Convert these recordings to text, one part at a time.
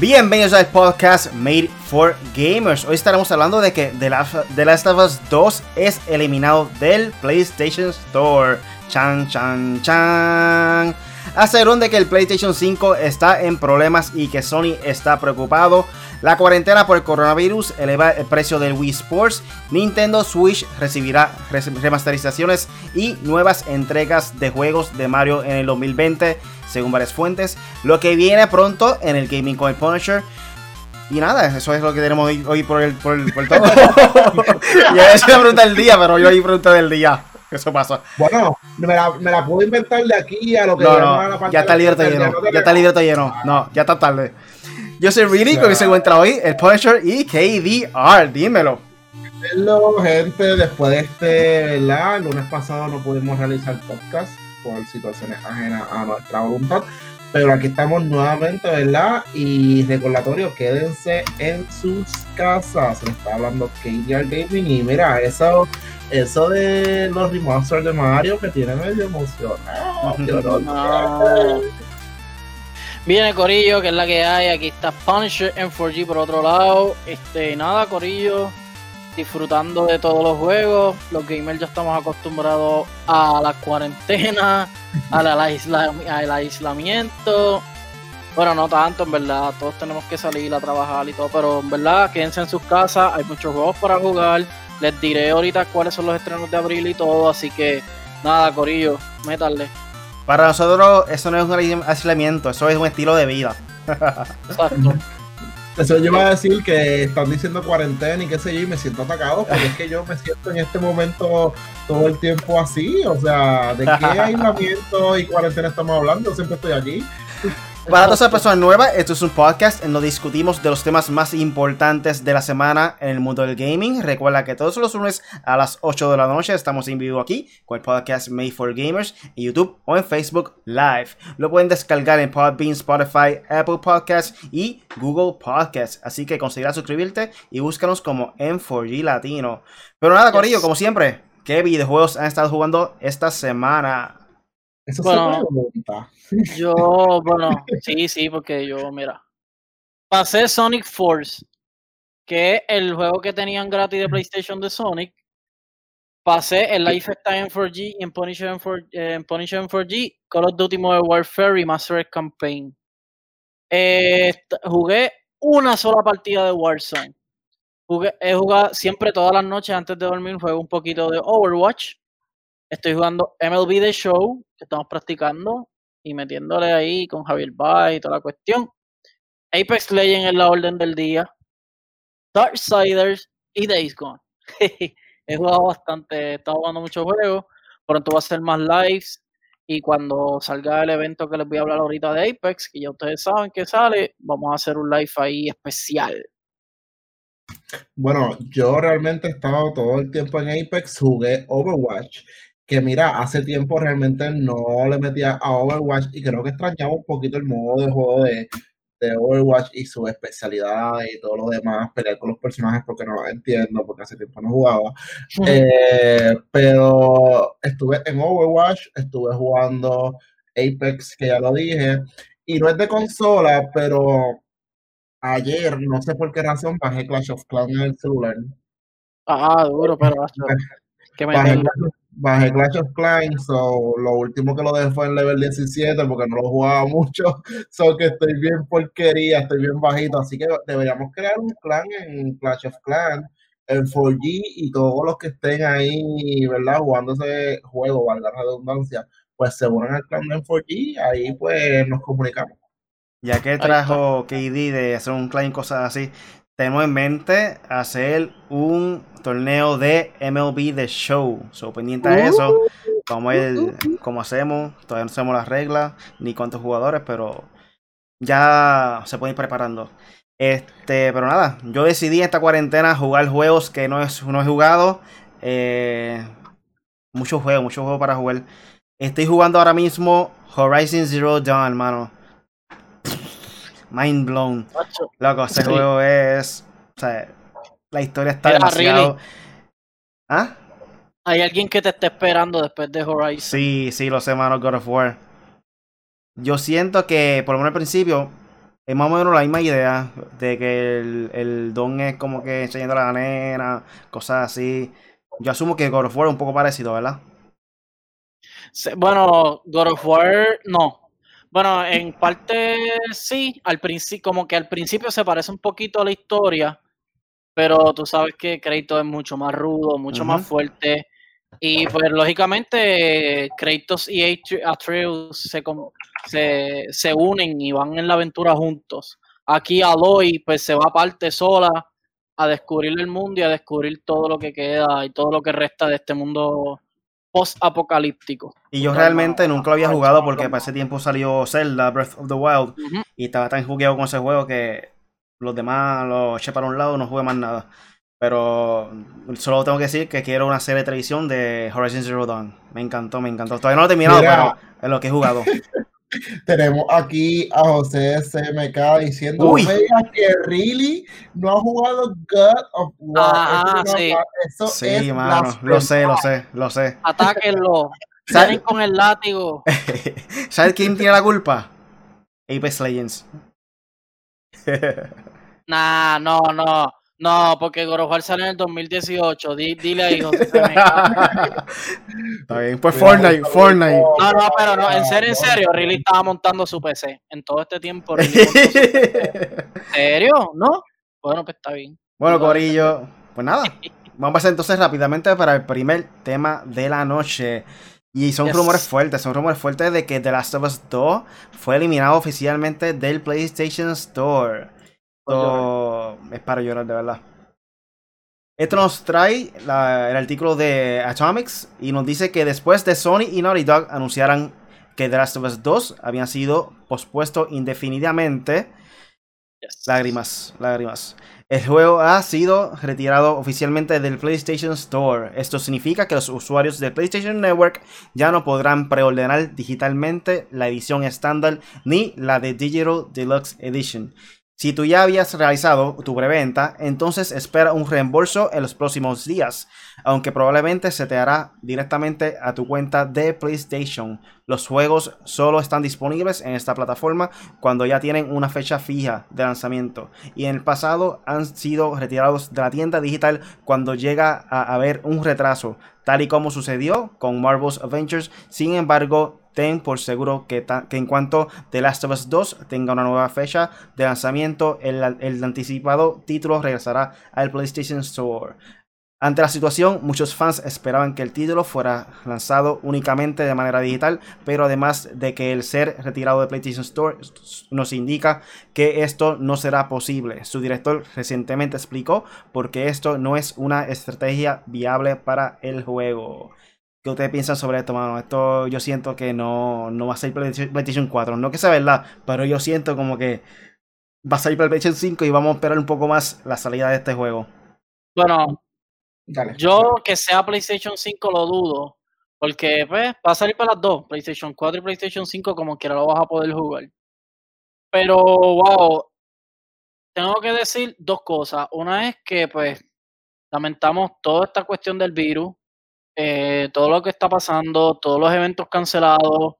Bienvenidos al podcast Made for Gamers. Hoy estaremos hablando de que The Last, of Us 2 es eliminado del PlayStation Store. Chan, chan, chan. Aseguran de que el PlayStation 5 está en problemas y que Sony está preocupado. La cuarentena por el coronavirus eleva el precio del Wii Sports. Nintendo Switch recibirá remasterizaciones y nuevas entregas de juegos de Mario en el 2020 según varias fuentes. Lo que viene pronto en el Gaming con el Punisher. Y nada, eso es lo que tenemos hoy, por, el, por, el, por todo. ya es la pregunta del día, pero yo ahí pregunta del día. Eso pasa. Bueno, me la, me la puedo inventar de aquí a lo que no, no, ya está el libreto lleno. Ya está el libreto lleno. No, ya está tarde. Yo soy Rini, con que se encuentra hoy el Punisher y KDR. Dímelo. Hello, gente. Después de este, ¿verdad? El lunes pasado no pudimos realizar podcast por situaciones ajenas a nuestra voluntad. Pero aquí estamos nuevamente, ¿verdad? Y recordatorio, quédense en sus casas. Se está hablando KDR Gaming. Y mira, eso, eso de los remasters de Mario que tiene medio emocionado. Viene Corillo, que es la que hay. Aquí está Punisher en 4G por otro lado. Este, nada, Corillo disfrutando de todos los juegos. Los gamers ya estamos acostumbrados a la cuarentena, a la, al aislamiento. Bueno, no tanto, en verdad. Todos tenemos que salir a trabajar y todo, pero en verdad, quédense en sus casas. Hay muchos juegos para jugar. Les diré ahorita cuáles son los estrenos de abril y todo. Así que, nada, Corillo, métale. Para nosotros, eso no es un aislamiento, eso es un estilo de vida. Exacto. Eso yo iba a decir que están diciendo cuarentena y qué sé yo, y me siento atacado, porque es que yo me siento en este momento todo el tiempo así. O sea, ¿de qué aislamiento y cuarentena estamos hablando? Siempre estoy aquí. Para todas las personas nuevas, esto es un podcast en donde discutimos de los temas más importantes de la semana en el mundo del gaming. Recuerda que todos los lunes a las 8 de la noche estamos en vivo aquí con el podcast Made for Gamers en YouTube o en Facebook Live. Lo pueden descargar en Podbean, Spotify, Apple Podcasts y Google Podcasts. Así que considera suscribirte y búscanos como M4G Latino. Pero nada, Corillo, como siempre, ¿qué videojuegos han estado jugando esta semana? Eso bueno, yo, bueno, sí, sí, porque yo, mira, pasé Sonic Force, que es el juego que tenían gratis de PlayStation de Sonic. Pasé el Life Time 4G y en Punisher 4, en Punisher 4G, Call of Duty Modern Warfare Remastered Campaign. Eh, jugué una sola partida de Warzone. Jugué, he jugado siempre todas las noches antes de dormir, juego un poquito de Overwatch. Estoy jugando MLB The Show, estamos practicando y metiéndole ahí con Javier Bay y toda la cuestión. Apex Legends en la orden del día. Darksiders y Days Gone. he jugado bastante, he estado jugando muchos juegos. Pronto va a ser más lives. Y cuando salga el evento que les voy a hablar ahorita de Apex, que ya ustedes saben que sale, vamos a hacer un live ahí especial. Bueno, yo realmente he estado todo el tiempo en Apex, jugué Overwatch que mira, hace tiempo realmente no le metía a Overwatch y creo que extrañaba un poquito el modo de juego de, Overwatch y su especialidad y todo lo demás, pelear con los personajes porque no entiendo, porque hace tiempo no jugaba. Eh, pero estuve en Overwatch, estuve jugando Apex, que ya lo dije, y no es de consola, pero ayer, no sé por qué razón, bajé Clash of Clans en el celular. Ah, duro, pero que me bajé Clash of Clans, so lo último que lo dejé fue en level 17 porque no lo jugaba mucho, so que estoy bien porquería, estoy bien bajito, así que deberíamos crear un clan en Clash of Clans, en 4G y todos los que estén ahí, ¿verdad? Jugando ese juego, valga la redundancia, pues se unan al clan en 4G, ahí pues nos comunicamos. Ya que trajo KD de hacer un clan y cosas así, tenemos en mente hacer un torneo de MLB The Show. So, pendiente a eso. Como, el, como hacemos, todavía no sabemos las reglas ni cuántos jugadores, pero ya se pueden ir preparando. Este, pero nada, yo decidí esta cuarentena jugar juegos que no, es, no he jugado. Eh, muchos juegos, muchos juegos para jugar. Estoy jugando ahora mismo Horizon Zero Dawn, hermano mind blown. Loco, ese juego es. O sea, la historia está demasiado. ¿Ah? Hay alguien que te está esperando después de Horizon. Sí, sí, lo sé, mano, God of War. Yo siento que, por lo menos al principio, es más o menos la misma idea de que el, el don es como que enseñando a la nena, cosas así. Yo asumo que God of War es un poco parecido, ¿verdad? Bueno, God of War no. Bueno, en parte sí, al principio, como que al principio se parece un poquito a la historia, pero tú sabes que Kratos es mucho más rudo, mucho más fuerte. Y pues lógicamente Kratos y Atreus se, se, se, unen y van en la aventura juntos. Aquí Aloy pues se va aparte sola a descubrir el mundo y a descubrir todo lo que queda y todo lo que resta de este mundo post-apocalíptico. Y yo realmente nunca lo había jugado porque para ese tiempo salió Zelda Breath of the Wild y estaba tan jugueado con ese juego que los demás lo eché para un lado, no jugué más nada. Pero solo tengo que decir que quiero una serie de televisión de Horizon Zero Dawn. Me encantó, me encantó. Todavía no lo he terminado, pero es lo que he jugado. Tenemos aquí a José SMK diciendo Uy. que really no ha jugado God of War. Ah, sí. Eso sí, es mano, lo sé, lo sé, lo sé. Atáquenlo. Salen con el látigo. ¿Sabes quién tiene la culpa? Apex Legends. nah, no, no. No, porque Gorofal sale en el 2018. dile ahí, José. Está bien, pues Fortnite, Fortnite. No, no, pero no, en serio, en serio, Riley estaba montando su PC. En todo este tiempo, ¿En serio? ¿No? Bueno, pues está bien. Bueno, Corillo, pues nada. Vamos a pasar entonces rápidamente para el primer tema de la noche. Y son rumores fuertes, son rumores fuertes de que The Last of Us 2 fue eliminado oficialmente del PlayStation Store es para llorar de verdad. Esto nos trae el artículo de Atomics y nos dice que después de Sony y Naughty Dog anunciaran que The Last of Us 2 habían sido pospuesto indefinidamente. Lágrimas, lágrimas. El juego ha sido retirado oficialmente del PlayStation Store. Esto significa que los usuarios del PlayStation Network ya no podrán preordenar digitalmente la edición estándar ni la de Digital Deluxe Edition. Si tú ya habías realizado tu preventa, entonces espera un reembolso en los próximos días, aunque probablemente se te hará directamente a tu cuenta de PlayStation. Los juegos solo están disponibles en esta plataforma cuando ya tienen una fecha fija de lanzamiento y en el pasado han sido retirados de la tienda digital cuando llega a haber un retraso, tal y como sucedió con Marvel's Avengers. Sin embargo, por seguro que, en cuanto The Last of Us 2 tenga una nueva fecha de lanzamiento, el, el anticipado título regresará al PlayStation Store. Ante la situación, muchos fans esperaban que el título fuera lanzado únicamente de manera digital, pero además de que el ser retirado de PlayStation Store nos indica que esto no será posible. Su director recientemente explicó por qué esto no es una estrategia viable para el juego. ¿Qué ustedes piensan sobre esto, mano? Esto yo siento que no, no va a ser PlayStation 4. No que sea verdad, pero yo siento como que va a salir para PlayStation 5 y vamos a esperar un poco más la salida de este juego. Bueno, yo que sea PlayStation 5 lo dudo. Porque pues, va a salir para las dos, PlayStation 4 y PlayStation 5, como quiera lo vas a poder jugar. Pero, wow, tengo que decir dos cosas. Una es que, pues, lamentamos toda esta cuestión del virus eh, todo lo que está pasando, todos los eventos cancelados.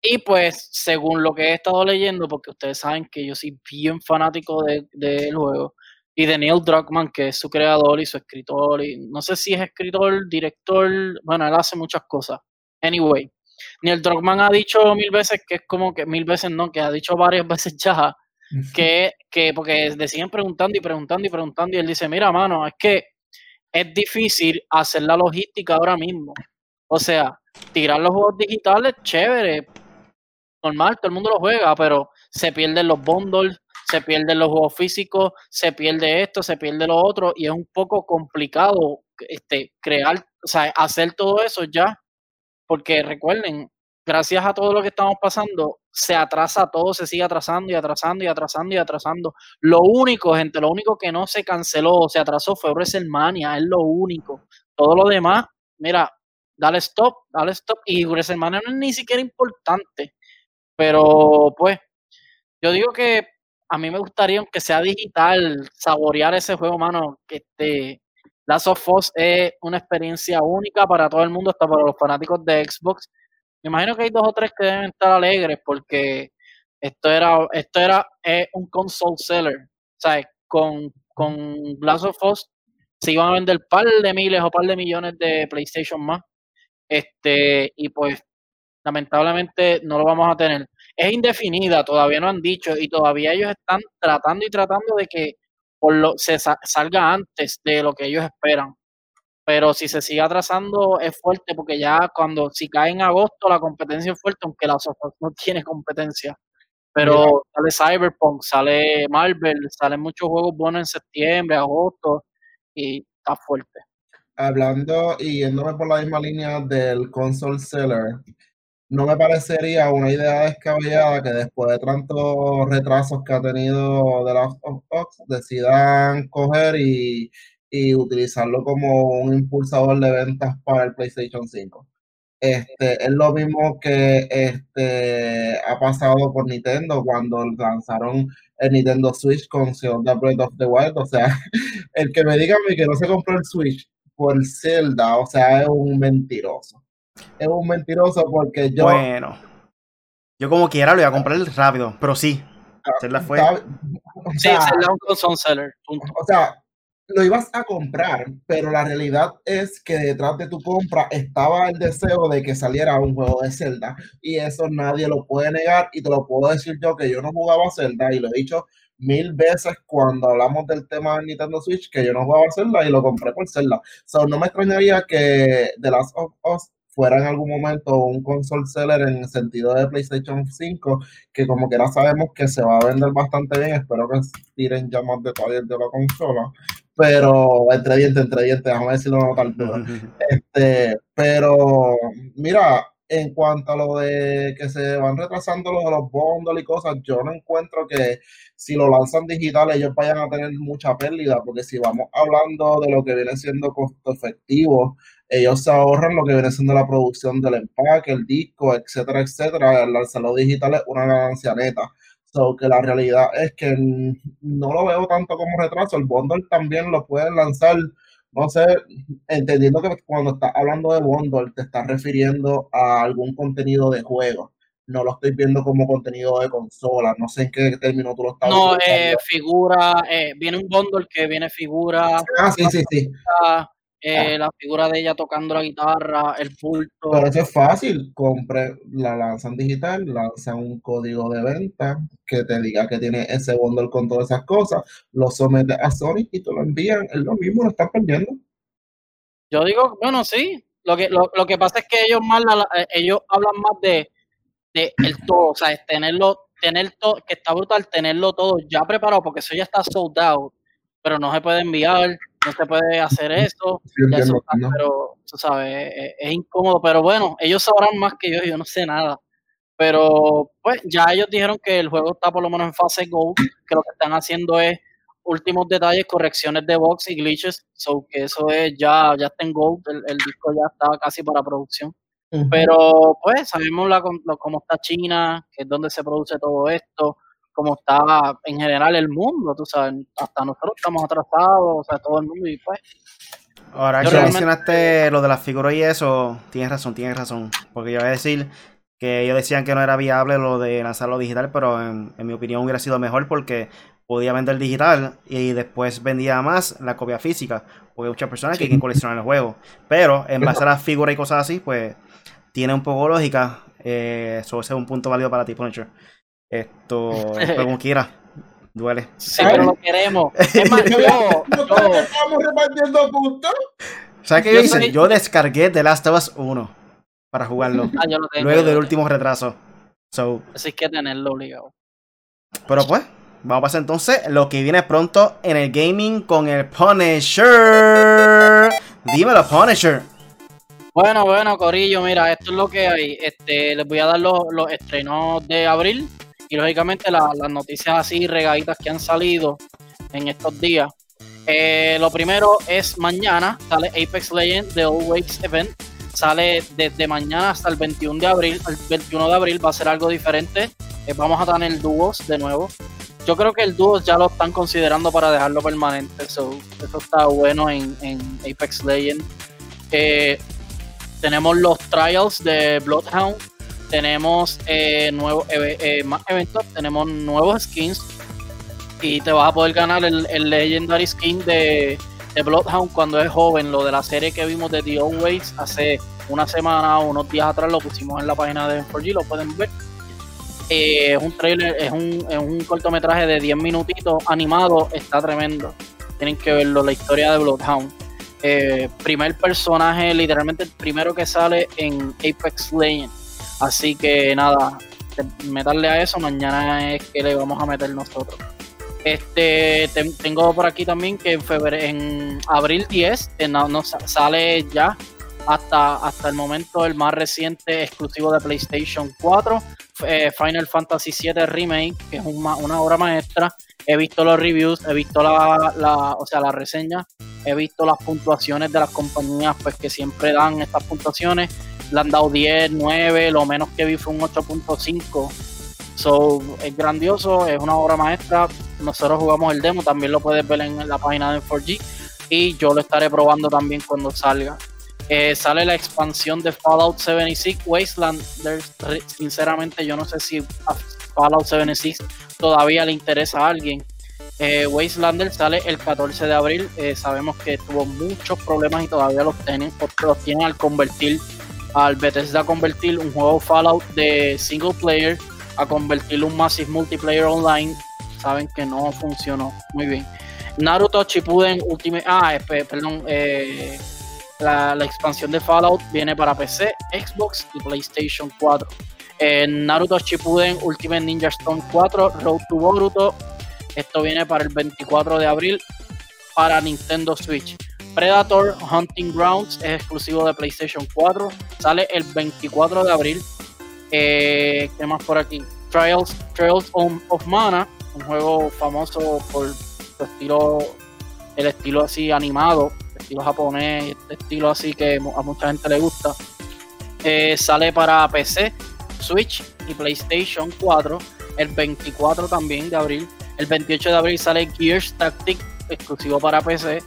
Y pues, según lo que he estado leyendo, porque ustedes saben que yo soy bien fanático del de, juego, y de Neil Druckmann, que es su creador y su escritor, y no sé si es escritor, director, bueno, él hace muchas cosas. Anyway, Neil Druckmann ha dicho mil veces que es como que, mil veces no, que ha dicho varias veces ya, que, que porque decían preguntando y preguntando y preguntando, y él dice, mira, mano, es que es difícil hacer la logística ahora mismo. O sea, tirar los juegos digitales, chévere, normal, todo el mundo lo juega, pero se pierden los bundles, se pierden los juegos físicos, se pierde esto, se pierde lo otro, y es un poco complicado este, crear, o sea, hacer todo eso ya, porque recuerden, gracias a todo lo que estamos pasando, se atrasa todo, se sigue atrasando y atrasando y atrasando y atrasando. Lo único, gente, lo único que no se canceló, se atrasó fue WrestleMania, es lo único. Todo lo demás, mira, dale stop, dale stop. Y WrestleMania no es ni siquiera importante. Pero pues, yo digo que a mí me gustaría, aunque sea digital, saborear ese juego, mano, que este, Last of Us es una experiencia única para todo el mundo, hasta para los fanáticos de Xbox me imagino que hay dos o tres que deben estar alegres porque Esto era, esto era eh, un console seller. ¿Sabes? Con, con Glass of Us se iban a vender par de miles o par de millones de PlayStation más. Este, y pues lamentablemente no lo vamos a tener. Es indefinida, todavía no han dicho, y todavía ellos están tratando y tratando de que por lo, se salga antes de lo que ellos esperan. Pero si se sigue atrasando es fuerte, porque ya cuando si cae en agosto la competencia es fuerte, aunque la Sofos no tiene competencia. Pero sale Cyberpunk, sale Marvel, salen muchos juegos buenos en septiembre, agosto, y está fuerte. Hablando y yéndome por la misma línea del console seller, no me parecería una idea descabellada que después de tantos retrasos que ha tenido The Last of Us decidan coger y, y utilizarlo como un impulsador de ventas para el PlayStation 5. Este, es lo mismo que este, ha pasado por Nintendo cuando lanzaron el Nintendo Switch con Zelda Breath of the Wild. O sea, el que me diga a mí que no se compró el Switch por Zelda, o sea, es un mentiroso. Es un mentiroso porque yo. Bueno, yo como quiera lo voy a comprar rápido, pero sí. Ah, Zelda fue. sí, Zelda un seller. O sea, lo ibas a comprar, pero la realidad es que detrás de tu compra estaba el deseo de que saliera un juego de Zelda y eso nadie lo puede negar y te lo puedo decir yo que yo no jugaba Zelda y lo he dicho mil veces cuando hablamos del tema de Nintendo Switch que yo no jugaba Zelda y lo compré por Zelda. So, no me extrañaría que The Last of Us fuera en algún momento un console seller en el sentido de PlayStation 5, que como que ahora sabemos que se va a vender bastante bien, espero que tiren ya más detalles de la consola, pero entre dientes, entre dientes, déjame decirlo no tal este, pero mira, en cuanto a lo de que se van retrasando lo de los bundles y cosas, yo no encuentro que si lo lanzan digital ellos vayan a tener mucha pérdida, porque si vamos hablando de lo que viene siendo costo efectivo, ellos se ahorran lo que viene siendo la producción del empaque, el disco, etcétera, etcétera. El lanzarlo digital es una ganancia neta. So que la realidad es que no lo veo tanto como retraso. El bundle también lo pueden lanzar, no sé, entendiendo que cuando estás hablando de bundle te estás refiriendo a algún contenido de juego. No lo estoy viendo como contenido de consola. No sé en qué término tú lo estás No, eh, figura, eh, viene un bundle que viene figura. Ah, sí, sí, sí. Eh, la figura de ella tocando la guitarra, el pulto. Pero eso es fácil, compre, la lanzan digital, lanzan un código de venta que te diga que tiene ese bundle con todas esas cosas, lo sometes a Sony y te lo envían, es lo mismo, lo están perdiendo. Yo digo, bueno, sí, lo que, lo, que pasa es que ellos más eh, ellos hablan más de, de el todo, o sea, es tenerlo, tener todo, que está brutal tenerlo todo ya preparado, porque eso ya está sold out, pero no se puede enviar no se puede hacer eso, pero tú sabes, es, incómodo, pero bueno, ellos sabrán más que yo, yo no sé nada. Pero pues ya ellos dijeron que el juego está por lo menos en fase Go, que lo que están haciendo es últimos detalles, correcciones de box y glitches, so que eso es ya, ya está en Go, el, disco ya estaba casi para producción. Pero pues sabemos la, cómo está China, que es donde se produce todo esto, como está en general el mundo, tú sabes, hasta nosotros estamos atrasados, o sea, todo el mundo y pues. Ahora que mencionaste lo de las figuras y eso, tienes razón, tienes razón, porque yo voy a decir que ellos decían que no era viable lo de lanzarlo digital, pero en, mi opinión hubiera sido mejor porque podía vender digital y después vendía más la copia física, porque hay muchas personas que quieren coleccionar el juego, pero en base a las figuras y cosas así, pues tiene un poco lógica, eh, eso es un punto válido para ti, Punisher. Esto, como quiera, duele. Sí, pero lo queremos. Es más, yo, estamos repartiendo puntos. ¿Sabes qué yo hice? Yo descargué The Last of Us 1 para jugarlo. Ah, luego del último retraso. So, Así que tenerlo obligado. Pero pues, vamos a pasar entonces lo que viene pronto en el gaming con el Punisher. Dímelo, Punisher. Bueno, bueno, Corillo, mira, esto es lo que hay. Este, les voy a dar los, los estrenos de abril y lógicamente las noticias así regaditas que han salido en estos días. Eh, lo primero es mañana, sale Apex Legends The Always Event. Sale desde mañana hasta el 21 de abril. El 21 de abril va a ser algo diferente. Eh, vamos a tener dúos de nuevo. Yo creo que el dúo ya lo están considerando para dejarlo permanente. eso está bueno en, Apex Legends. Eh, tenemos los trials de Bloodhound tenemos eh, nuevos eh, más eventos, tenemos nuevos skins y te vas a poder ganar el, Legendary Skin de, de, Bloodhound cuando es joven, lo de la serie que vimos de The Old Ways hace una semana o unos días atrás, lo pusimos en la página de 4G, lo pueden ver. Eh, es un trailer, es un, es un cortometraje de 10 minutitos animado, está tremendo. Tienen que verlo, la historia de Bloodhound. Eh, primer personaje, literalmente el primero que sale en Apex Legends. Así que nada, meterle a eso, mañana es que le vamos a meter nosotros. Este tengo por aquí también que en febrero, en abril 10 eh, no, sale ya hasta, hasta el momento el más reciente exclusivo de PlayStation 4, eh, Final Fantasy VII Remake, que es una obra maestra. He visto los reviews, he visto la, la, o sea, la reseña, he visto las puntuaciones de las compañías pues que siempre dan estas puntuaciones. Le han dado 10, 9, lo menos que vi fue un 8.5. So, es grandioso, es una obra maestra. Nosotros jugamos el demo, también lo puedes ver en la página de 4G y yo lo estaré probando también cuando salga. Eh, sale la expansión de Fallout 76 Wasteland. Sinceramente, yo no sé si a Fallout 76 todavía le interesa a alguien. Eh, Wastelander sale el 14 de abril. Eh, sabemos que tuvo muchos problemas y todavía los tienen, los tienen al convertir, al Bethesda convertir un juego Fallout de single player a convertirlo un Massive Multiplayer Online. Saben que no funcionó muy bien. Naruto Shippuden Ultimate. Ah, perdón. Eh, la, expansión de Fallout viene para PC, Xbox y PlayStation 4. En Naruto Shippuden Ultimate Ninja Storm 4, Road to Boruto. Esto viene para el 24 de abril para Nintendo Switch. Predator Hunting Grounds es exclusivo de PlayStation 4. Sale el 24 de abril. Eh, ¿Qué más por aquí? Trials, Trials of Mana, un juego famoso por su estilo, el estilo así animado estilo japonés, este estilo así que a mucha gente le gusta. Eh, sale para PC, Switch y PlayStation 4 el 24 también de abril. El 28 de abril sale Gears Tactic exclusivo para PC.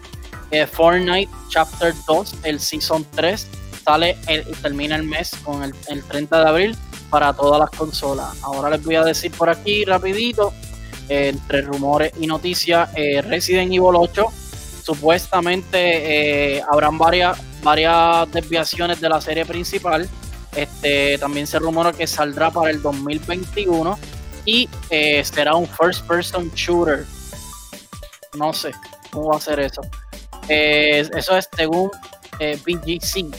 Eh, Fortnite Chapter 2, el Season 3, sale el, termina el mes con el, 30 de abril para todas las consolas. Ahora les voy a decir por aquí rapidito, eh, entre rumores y noticias, Resident Evil 8 supuestamente eh, habrán varias, varias desviaciones de la serie principal. Este, también se rumora que saldrá para el 2021 y eh, será un first person shooter. No sé cómo va a ser eso. Eh, eso es según BGC,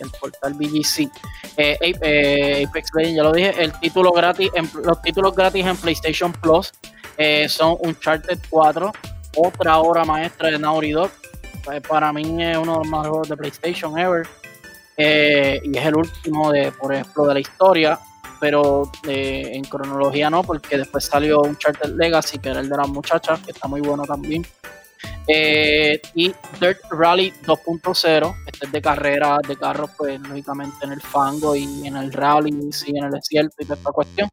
el portal BGC. Apex Legends, ya lo dije, el título gratis, los títulos gratis en PlayStation Plus son Uncharted 4, otra obra maestra de Naughty Dog. Pues, para mí es uno de los juegos de PlayStation ever. Eh, y es el último de, por ejemplo, de la historia. Pero eh, en cronología no, porque después salió un Charter Legacy, que era el de las muchachas, que está muy bueno también. Eh, y Dirt Rally 2.0, este es de carreras de carros, pues lógicamente en el fango y en el rally, sí, en el desierto y toda esta cuestión.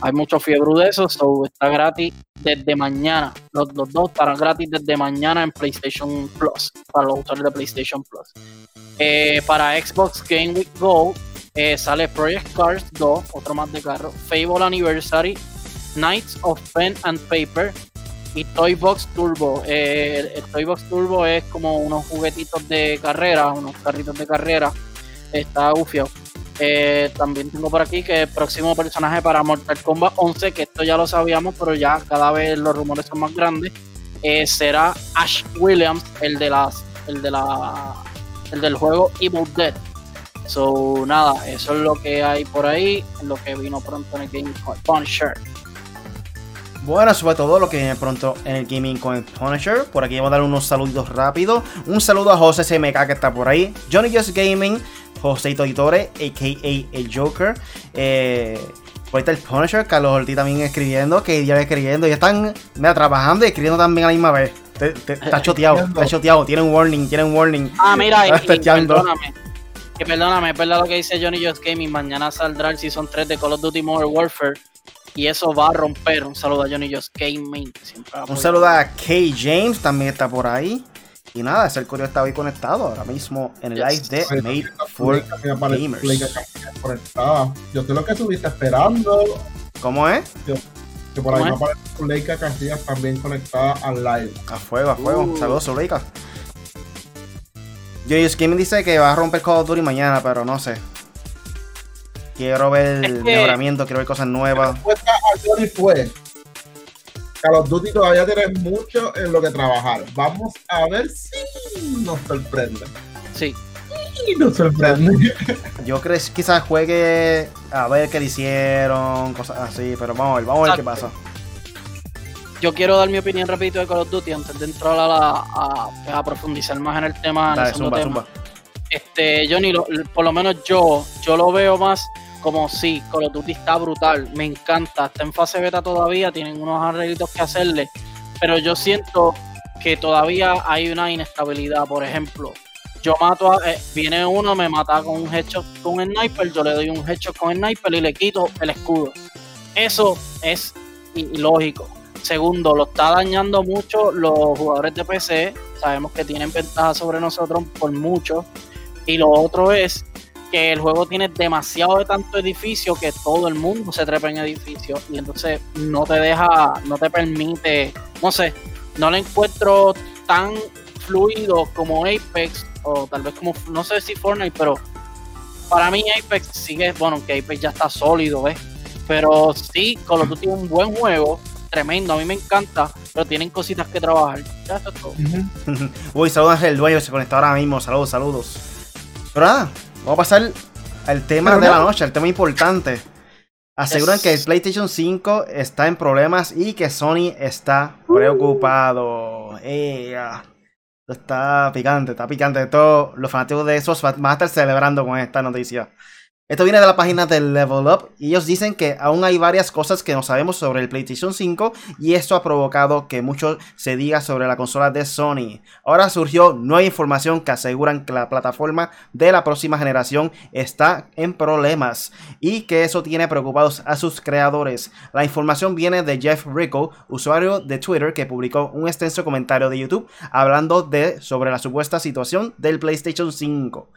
Hay mucho fiebre de eso, so está gratis desde mañana. Los, dos estarán gratis desde mañana en PlayStation Plus, para los usuarios de PlayStation Plus. Eh, para Xbox Game Week Go eh, sale Project Cars 2, otro más de carro, Fable Anniversary, Knights of Pen and Paper y Toybox Turbo. Eh, el, Toybox Turbo es como unos juguetitos de carrera, unos carritos de carrera. Está gufiado. Eh, también tengo por aquí que el próximo personaje para Mortal Kombat 11, que esto ya lo sabíamos, pero ya cada vez los rumores son más grandes, eh, será Ash Williams, el de las, el de la, el del juego Evil Dead. So nada, eso es lo que hay por ahí, lo que vino pronto en el con Punisher. Bueno, sobre todo lo que viene pronto en el Gaming con Punisher. Por aquí vamos a dar unos saludos rápidos. Un saludo a José CMK que está por ahí. Johnny Just Gaming. José Editore, a.k.a. el Joker. Eh, por ahí está el Punisher, Carlos Ortiz también escribiendo, que ya escribiendo. Y están trabajando y escribiendo también a la misma vez. está choteado, está choteado. Tienen warning, tienen warning. Ah, mira, y, perdóname. Que perdóname, es verdad lo que dice Johnny Just Gaming. Mañana saldrá el Season 3 de Call of Duty Modern Warfare. Y eso va a romper. Un saludo a Johnny Just Gaming. Un saludo a K. James, también está por ahí. Y nada, el Corio está hoy conectado ahora mismo en el live de Made for Gamers. Yo sé lo que estuviste esperando. ¿Cómo es? que por ahí me aparece Zuleika Casillas también conectada al live. A fuego, a fuego. Uh. Saludos, Zuleika. Yo me dice que va a romper Call of Duty mañana, pero no sé. Quiero ver el mejoramiento, quiero ver cosas nuevas. La respuesta a fue Call of Duty todavía tiene mucho en lo que trabajar. Vamos a ver si nos sorprende. Sí. Sí, nos sorprende. Yo creo que quizás juegue a ver qué le hicieron, cosas así, pero vamos a ver, vamos a ver qué pasa. Yo quiero dar mi opinión rapidito de Call of Duty antes de entrar a, a, a profundizar más en el tema. Dale, zumba, Zumba. Este, Johnny, por lo menos yo, yo lo veo más como sí, Call of Duty está brutal, me encanta, está en fase beta todavía, tienen unos arreglitos que hacerle, pero yo siento que todavía hay una inestabilidad, por ejemplo, yo mato a, eh, viene uno, me mata con un headshot con el sniper, yo le doy un headshot con el sniper y le quito el escudo. Eso es ilógico. Segundo, lo está dañando mucho los jugadores de PC, sabemos que tienen ventaja sobre nosotros por mucho. Y lo otro es que el juego tiene demasiado de tanto edificio que todo el mundo se trepa en edificios y entonces no te deja, no te permite, no sé, no lo encuentro tan fluido como Apex o tal vez como, no sé si Fortnite, pero para mí Apex sigue, bueno, que Apex ya está sólido, ¿ves? Pero sí, Call of Duty es un buen juego, tremendo, a mí me encanta, pero tienen cositas que trabajar. Ya está todo. Uy, saludos el dueño, se conecta ahora mismo, saludos, saludos. Pero nada, Vamos a pasar al tema de la noche, al tema importante. Aseguran que el PlayStation 5 está en problemas y que Sony está preocupado. Está picante, está picante. Todos los fanáticos de esos van a estar celebrando con esta noticia. Esto viene de la página de Level Up y ellos dicen que aún hay varias cosas que no sabemos sobre el PlayStation 5 y esto ha provocado que mucho se diga sobre la consola de Sony. Ahora surgió nueva información que aseguran que la plataforma de la próxima generación está en problemas y que eso tiene preocupados a sus creadores. La información viene de Jeff Rico, usuario de Twitter que publicó un extenso comentario de YouTube hablando de sobre la supuesta situación del PlayStation 5.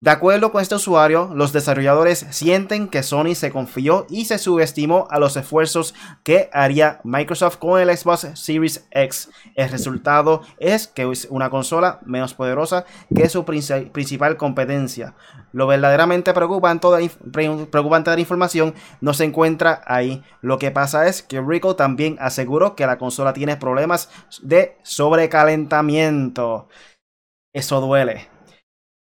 De acuerdo con este usuario, los desarrolladores sienten que Sony se confió y se subestimó a los esfuerzos que haría Microsoft con el Xbox Series X. El resultado es que es una consola menos poderosa que su principal competencia. Lo verdaderamente preocupante, preocupante de la información no se encuentra ahí. Lo que pasa es que Rico también aseguró que la consola tiene problemas de sobrecalentamiento. Eso duele.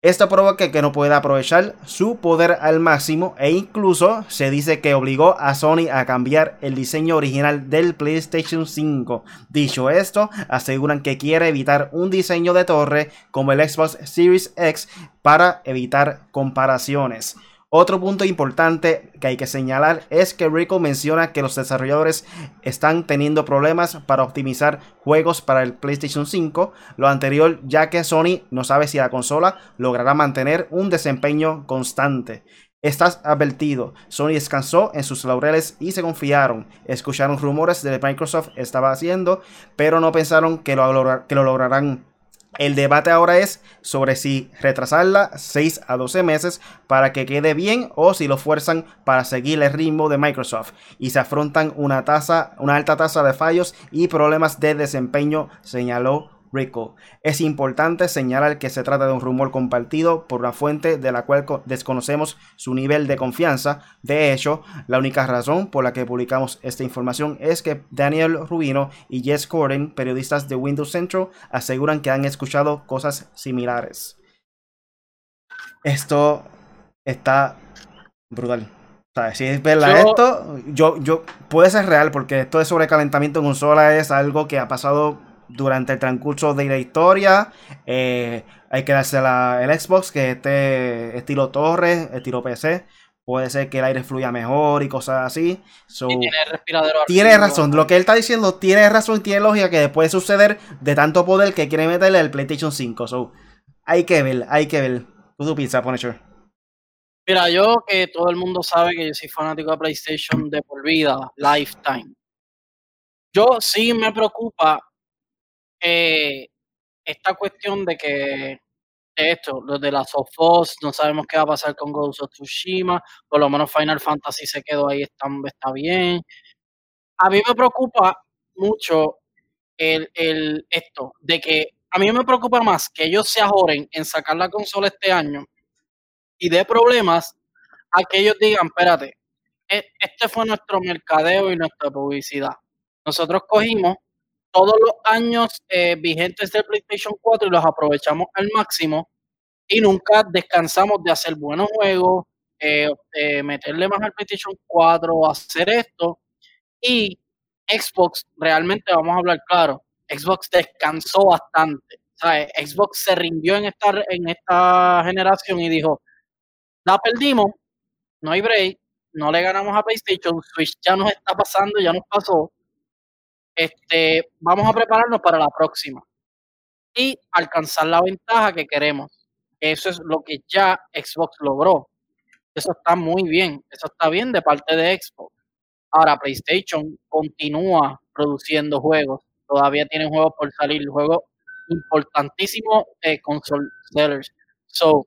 Esto provoca que no pueda aprovechar su poder al máximo e incluso se dice que obligó a Sony a cambiar el diseño original del PlayStation 5. Dicho esto, aseguran que quiere evitar un diseño de torre como el Xbox Series X para evitar comparaciones. Otro punto importante que hay que señalar es que Rico menciona que los desarrolladores están teniendo problemas para optimizar juegos para el PlayStation 5, lo anterior ya que Sony no sabe si la consola logrará mantener un desempeño constante. Estás advertido, Sony descansó en sus laureles y se confiaron, escucharon rumores de que Microsoft estaba haciendo, pero no pensaron que lo, que lo lograrán el debate ahora es sobre si retrasarla 6 a 12 meses para que quede bien o si lo fuerzan para seguir el ritmo de Microsoft y se afrontan una, tasa, una alta tasa de fallos y problemas de desempeño, señaló Rico. Es importante señalar que se trata de un rumor compartido por una fuente de la cual desconocemos su nivel de confianza. De hecho, la única razón por la que publicamos esta información es que Daniel Rubino y Jess Corden, periodistas de Windows Central, aseguran que han escuchado cosas similares. Esto está brutal. si es verdad esto, yo, yo, puede ser real porque esto de sobrecalentamiento en consola es algo que ha pasado durante el transcurso de la historia. Eh, hay que darse la, el Xbox, que este estilo torre, estilo PC. Puede ser que el aire fluya mejor y cosas así. tiene razón. Lo que él está diciendo tiene razón y tiene lógica que puede suceder de tanto poder que quiere meterle el PlayStation 5. So, hay que ver, hay que ver. ¿Tú piensas, Punisher? Mira, yo que todo el mundo sabe que yo soy fanático de PlayStation de por vida, lifetime. Yo sí me preocupa eh, esta cuestión de que esto, los de las of Us, no sabemos qué va a pasar con Ghost of Tsushima, por lo menos Final Fantasy se quedó ahí, está, está bien. A mí me preocupa mucho el, el, esto, de que a mí me preocupa más que ellos se ajoren en sacar la consola este año y de problemas a que ellos digan, espérate, e, este fue nuestro mercadeo y nuestra publicidad. Nosotros cogimos todos los años eh, vigentes del PlayStation 4 y los aprovechamos al máximo y nunca descansamos de hacer buenos juegos, eh, meterle más al PlayStation 4, hacer esto. Y Xbox, realmente vamos a hablar claro, Xbox descansó bastante. Xbox se rindió en esta, en esta generación y dijo, la perdimos, no hay break, no le ganamos a PlayStation, Switch ya nos está pasando, ya nos pasó, este, vamos a prepararnos para la próxima y alcanzar la ventaja que queremos. Eso es lo que ya Xbox logró. Eso está muy bien, eso está bien de parte de Xbox. Ahora PlayStation continúa produciendo juegos, todavía tienen juegos por salir, juegos importantísimos eh, console sellers. So,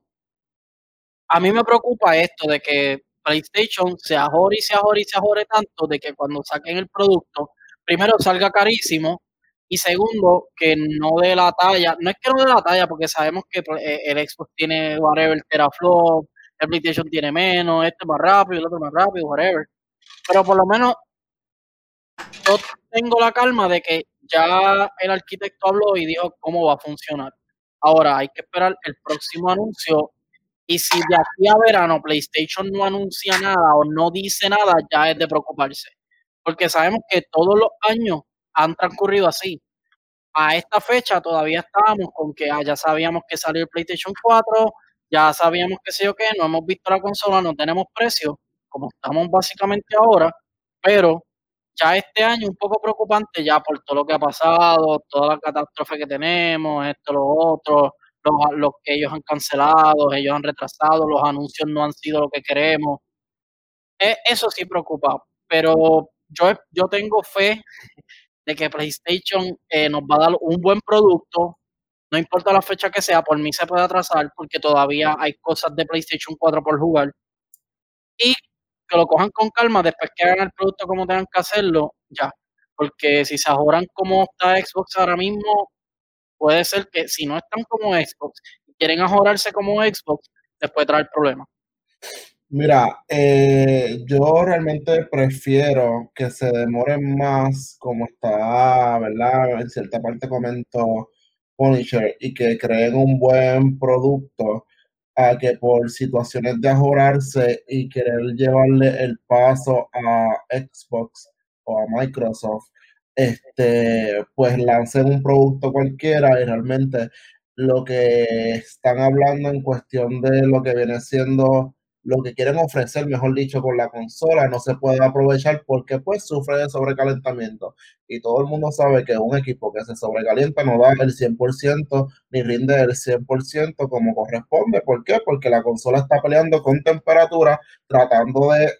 a mí me preocupa esto de que PlayStation se ajore y se ajore y se ajore tanto de que cuando saquen el producto primero salga carísimo y segundo que no dé la talla, no es que no dé la talla porque sabemos que pues, eh, el Xbox tiene whatever teraflop, el PlayStation tiene menos, este más rápido, el otro más rápido, whatever. Pero por lo menos yo tengo la calma de que ya el arquitecto habló y dijo cómo va a funcionar. Ahora hay que esperar el próximo anuncio y si de aquí a verano PlayStation no anuncia nada o no dice nada, ya es de preocuparse porque sabemos que todos los años han transcurrido así. A esta fecha todavía estábamos con que ah, ya sabíamos que salió el PlayStation 4, ya sabíamos que sé yo qué, no hemos visto la consola, no tenemos precio, como estamos básicamente ahora, pero ya este año un poco preocupante ya por todo lo que ha pasado, toda la catástrofe que tenemos, esto, lo otro, los, que ellos han cancelado, ellos han retrasado, los anuncios no han sido lo que queremos. E, eso sí preocupa, pero yo, yo tengo fe de que PlayStation eh, nos va a dar un buen producto, no importa la fecha que sea, por mí se puede atrasar porque todavía hay cosas de PlayStation 4 por jugar. Y que lo cojan con calma después que hagan el producto como tengan que hacerlo, ya. Porque si se ajoran como está Xbox ahora mismo, puede ser que si no están como Xbox y quieren ajorarse como Xbox, después traer problemas. Mira, eh, yo realmente prefiero que se demoren más, como está, ¿verdad? En cierta parte comento Punisher, y que creen un buen producto, a que por situaciones de ajorarse y querer llevarle el paso a Xbox o a Microsoft, este, pues lancen un producto cualquiera y realmente lo que están hablando en cuestión de lo que viene siendo lo que quieren ofrecer, mejor dicho, con la consola no se puede aprovechar porque pues sufre de sobrecalentamiento. Y todo el mundo sabe que un equipo que se sobrecalienta no da el 100% ni rinde el 100% como corresponde. ¿Por qué? Porque la consola está peleando con temperatura, tratando de,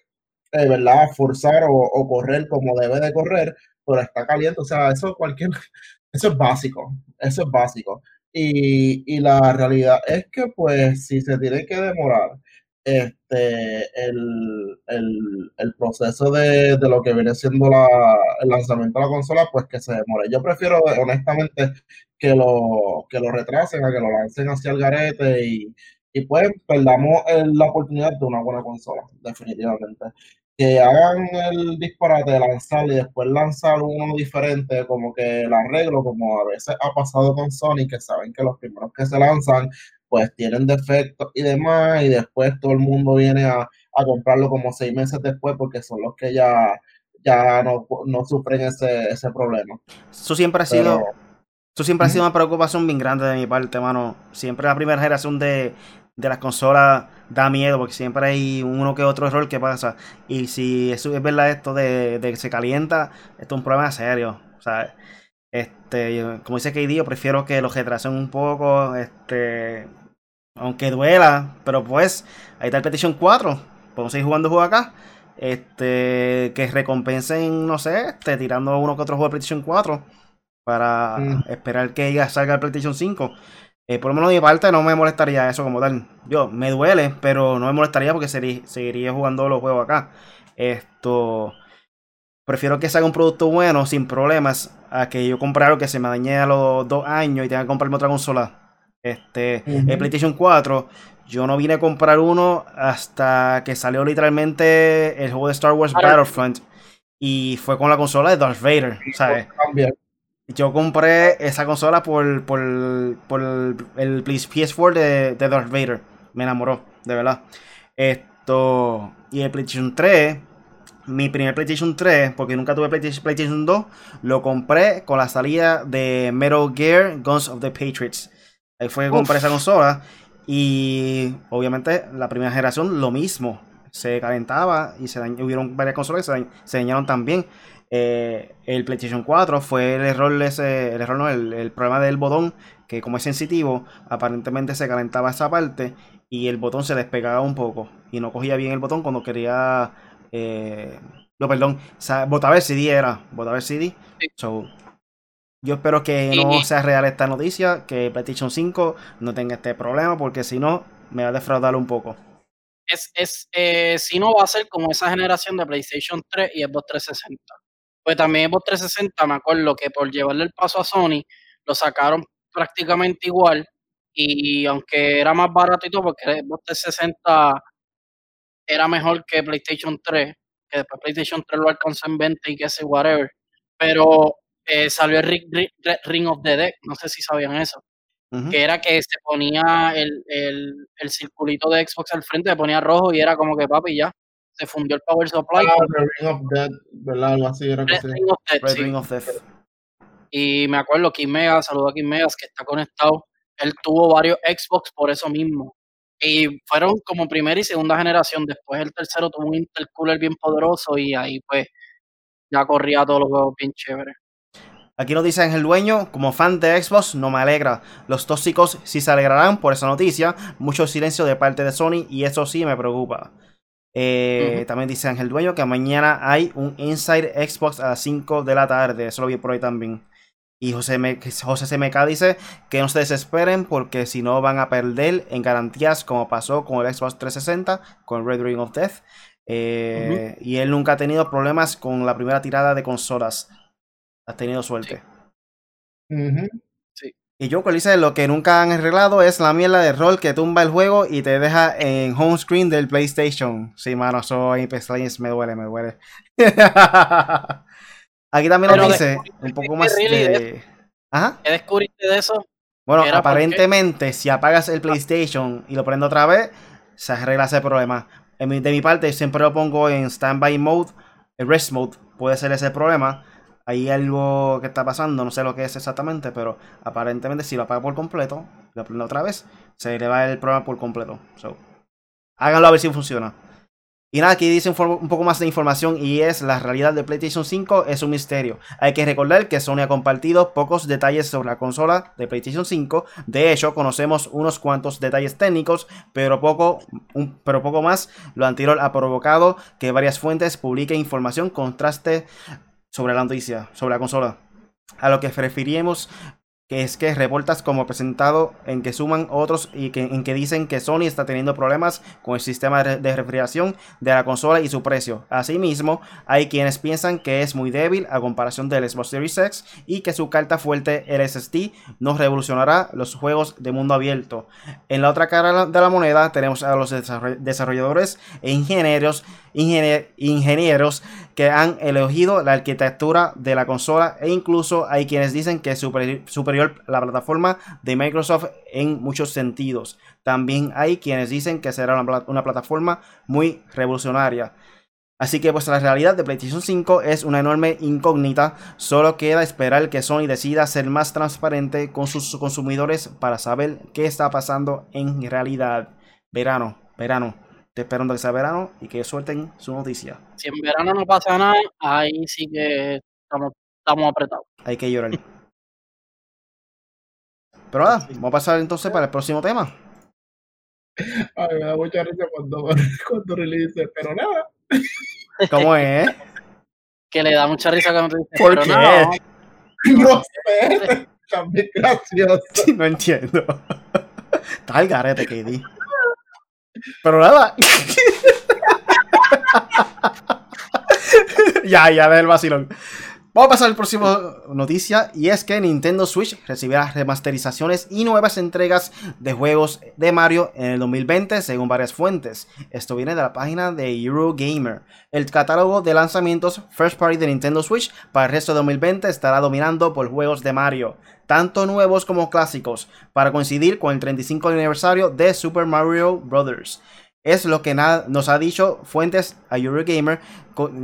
de verdad, forzar o, correr como debe de correr, pero está caliente. O sea, eso cualquier, eso es básico, eso es básico. Y, y la realidad es que pues si se tiene que demorar este, el, el, proceso de, de, lo que viene siendo la, el lanzamiento de la consola, pues que se demore. Yo prefiero, honestamente, que lo, que lo retrasen, a que lo lancen hacia el garete y, y pues perdamos la oportunidad de una buena consola, definitivamente. Que hagan el disparate de lanzar y después lanzar uno diferente, como que el arreglo, como a veces ha pasado con Sony, que saben que los primeros que se lanzan pues tienen defectos y demás, y después todo el mundo viene a, comprarlo como seis meses después porque son los que ya, ya no, sufren ese, ese problema. Eso siempre ha sido... Eso siempre ha sido una preocupación bien grande de mi parte, mano. Siempre la primera generación de, de las consolas da miedo porque siempre hay uno que otro error que pasa. Y si eso es verdad esto de, de que se calienta, esto es un problema serio. O sea, este, como dice KD, yo prefiero que lo retrasen un poco, este, aunque duela, pero pues, ahí está el Petition 4. Podemos seguir jugando juego acá. Este, que recompensen, no sé, este, tirando uno que otro juego de Petition 4 para mm. esperar que ya salga el PlayStation 5. Eh, por lo menos de mi parte no me molestaría eso como tal. Yo, me duele, pero no me molestaría porque seguiría jugando los juegos acá. Esto. Prefiero que salga un producto bueno, sin problemas, a que yo compre algo que se me dañe a los dos años y tenga que comprarme otra consola. Este, el PlayStation 4, yo no vine a comprar uno hasta que salió literalmente el juego de Star Wars Battlefront. Y fue con la consola de Darth Vader, ¿sabes? Yo compré esa consola por, por, por el PS4 de, de Darth Vader. Me enamoró, de verdad. Esto. Y el PlayStation 3 mi primer PlayStation 3, porque nunca tuve PlayStation 2, lo compré con la salida de Metal Gear Guns of the Patriots. Ahí fue que compré esa consola. Y obviamente la primera generación lo mismo. Se calentaba y se hubieron varias consolas que se, dañaron también. Eh, el PlayStation 4 fue el error ese, el error no, el, problema del botón, que como es sensitivo, aparentemente se calentaba esa parte y el botón se despegaba un poco y no cogía bien el botón cuando quería eh, no, perdón. botaba el CD era. Botaba el CD. Yo espero que no sea real esta noticia. Que PlayStation 5 no tenga este problema. Porque si no, me va a defraudar un poco. Es, es eh, si no va a ser como esa generación de PlayStation 3 y Xbox 360. Pues también Xbox 360 me acuerdo que por llevarle el paso a Sony lo sacaron prácticamente igual y aunque era más barato y todo porque Xbox 360 era mejor que PlayStation 3, que después PlayStation 3 lo alcanzó en 20 y que sé, whatever. Pero eh, salió el Ring, of the Dead, no sé si sabían eso. Que era que se ponía el, el, el, circulito de Xbox al frente, se ponía rojo y era como que papi ya, se fundió el Power Supply. Ah, Ring of Dead, ¿verdad? Algo así era que Ring of Dead, Ring of Death. Y me acuerdo, Kim Mega, saludo a Kim Megas, que está conectado. Él tuvo varios Xbox por eso mismo. Y fueron como primera y segunda generación. Después el tercero tuvo un intercooler bien poderoso y ahí pues ya corría todos los juegos bien chéveres. Aquí nos dice el Dueño, como fan de Xbox no me alegra. Los tóxicos sí se alegrarán por esa noticia. Mucho silencio de parte de Sony y eso sí me preocupa. Eh, también dice Ángel Dueño que mañana hay un Inside Xbox a las 5 de la tarde. Eso lo vi por ahí también. Y José, José CMK dice que no se desesperen porque si no van a perder en garantías como pasó con el Xbox 360, con Red Ring of Death. Eh, y él nunca ha tenido problemas con la primera tirada de consolas. Ha tenido suerte. Sí. Y yo dice lo que nunca han arreglado es la mierda de rol que tumba el juego y te deja en home screen del PlayStation. Sí, mano, soy me duele, me duele. Aquí también nos dice un poco más de... ¿Ajá? ¿Qué descubriste de eso? Bueno, aparentemente, si apagas el PlayStation y lo prendo otra vez, se arregla ese problema. De mi parte, siempre lo pongo en standby mode, el rest mode, puede ser ese problema. Hay algo que está pasando, no sé lo que es exactamente, pero aparentemente si lo apago por completo, lo prendo otra vez, se le va el problema por completo. Háganlo a ver si funciona. Y nada, aquí dice un poco más de información y es la realidad de PlayStation 5 es un misterio. Hay que recordar que Sony ha compartido pocos detalles sobre la consola de PlayStation 5. De hecho, conocemos unos cuantos detalles técnicos, pero poco, pero poco más. Lo anterior ha provocado que varias fuentes publiquen información contraste sobre la noticia, sobre la consola. A lo que referimos que es que como presentado en que suman otros y que, en que dicen que Sony está teniendo problemas con el sistema de refrigeración de la consola y su precio. Asimismo, hay quienes piensan que es muy débil a comparación del Xbox Series X y que su carta fuerte LSD no revolucionará los juegos de mundo abierto. En la otra cara de la moneda tenemos a los desarrolladores e ingenieros ingenieros que han elegido la arquitectura de la consola e incluso hay quienes dicen que es superior la plataforma de Microsoft en muchos sentidos. También hay quienes dicen que será una, una plataforma muy revolucionaria. Así que pues la realidad de PlayStation 5 es una enorme incógnita, solo queda esperar que Sony decida ser más transparente con sus consumidores para saber qué está pasando en realidad. Verano, verano esperando que sea verano y que suelten su noticia. Si en verano no pasa nada, ahí sí que estamos, estamos apretados. Hay que llorar. Pero nada, vamos a pasar entonces para el próximo tema. Ay, me da mucha risa cuando, cuando release, pero nada. ¿Cómo es? Que le da mucha risa cuando dice, ¿Por qué? No sé. También gracioso. No entiendo. Está el garete, KD. Pero nada. ya, ya, ve el vacilón. Vamos a pasar al próximo noticia y es que Nintendo Switch recibirá remasterizaciones y nuevas entregas de juegos de Mario en el 2020 según varias fuentes. Esto viene de la página de Eurogamer. El catálogo de lanzamientos First Party de Nintendo Switch para el resto de 2020 estará dominando por juegos de Mario, tanto nuevos como clásicos, para coincidir con el 35 aniversario de Super Mario Bros. Es lo que nos ha dicho fuentes a Eurogamer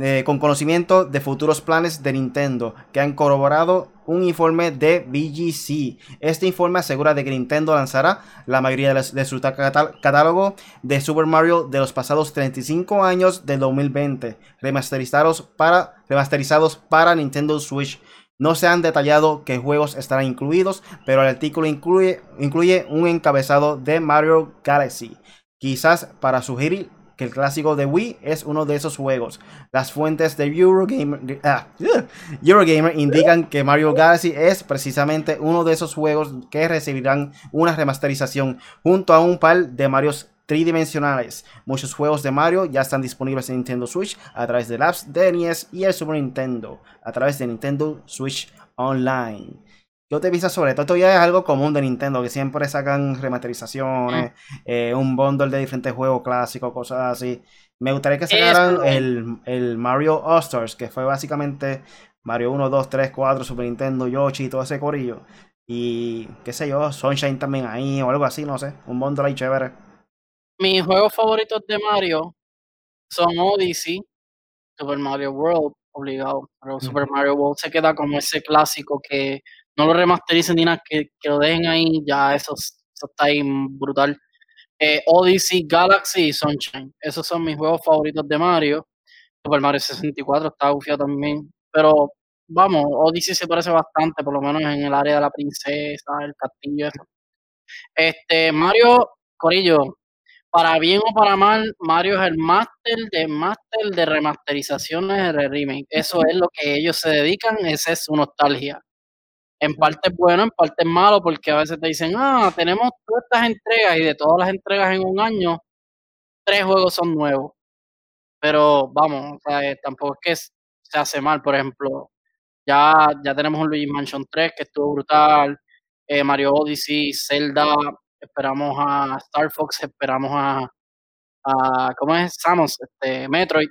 eh, con, conocimiento de futuros planes de Nintendo que han corroborado un informe de BGC. Este informe asegura de que Nintendo lanzará la mayoría de, su catálogo de Super Mario de los pasados 35 años del 2020, remasterizados para, remasterizados para Nintendo Switch. No se han detallado qué juegos estarán incluidos, pero el artículo incluye un encabezado de Mario Galaxy quizás para sugerir que el clásico de Wii es uno de esos juegos. Las fuentes de Eurogamer, ah, Eurogamer indican que Mario Galaxy es precisamente uno de esos juegos que recibirán una remasterización junto a un par de Marios tridimensionales. Muchos juegos de Mario ya están disponibles en Nintendo Switch a través de apps de NES y el Super Nintendo a través de Nintendo Switch Online. Yo te pienso sobre todo, esto ya es algo común de Nintendo, que siempre sacan remasterizaciones, mm. eh, un bundle de diferentes juegos clásicos, cosas así. Me gustaría que sacaran el, el, Mario All-Stars, que fue básicamente Mario 1, 2, 3, 4, Super Nintendo, Yoshi y todo ese corillo. Y qué sé yo, Sunshine también ahí o algo así, no sé, un bundle ahí chévere. Mis juegos favoritos de Mario son Odyssey, Super Mario World, obligado. Pero Super Mario World se queda como ese clásico que no lo remastericen ni nada, que, lo dejen ahí, ya eso, está ahí brutal. Eh, Odyssey, Galaxy y Sunshine. Esos son mis juegos favoritos de Mario. Super Mario 64 está bufiado también. Pero vamos, Odyssey se parece bastante, por lo menos en el área de la princesa, el castillo. Este, Mario, Corillo, para bien o para mal, Mario es el máster de máster de remasterizaciones de remake. Eso es lo que ellos se dedican, esa es su nostalgia. En parte es bueno, en parte es malo, porque a veces te dicen, ah, tenemos todas estas entregas y de todas las entregas en un año, tres juegos son nuevos. Pero vamos, eh, tampoco es que se hace mal. Por ejemplo, ya, ya tenemos un Luigi Mansion 3 que estuvo brutal, eh, Mario Odyssey, Zelda, esperamos a Star Fox, esperamos a, a ¿cómo es? Samus, este, Metroid.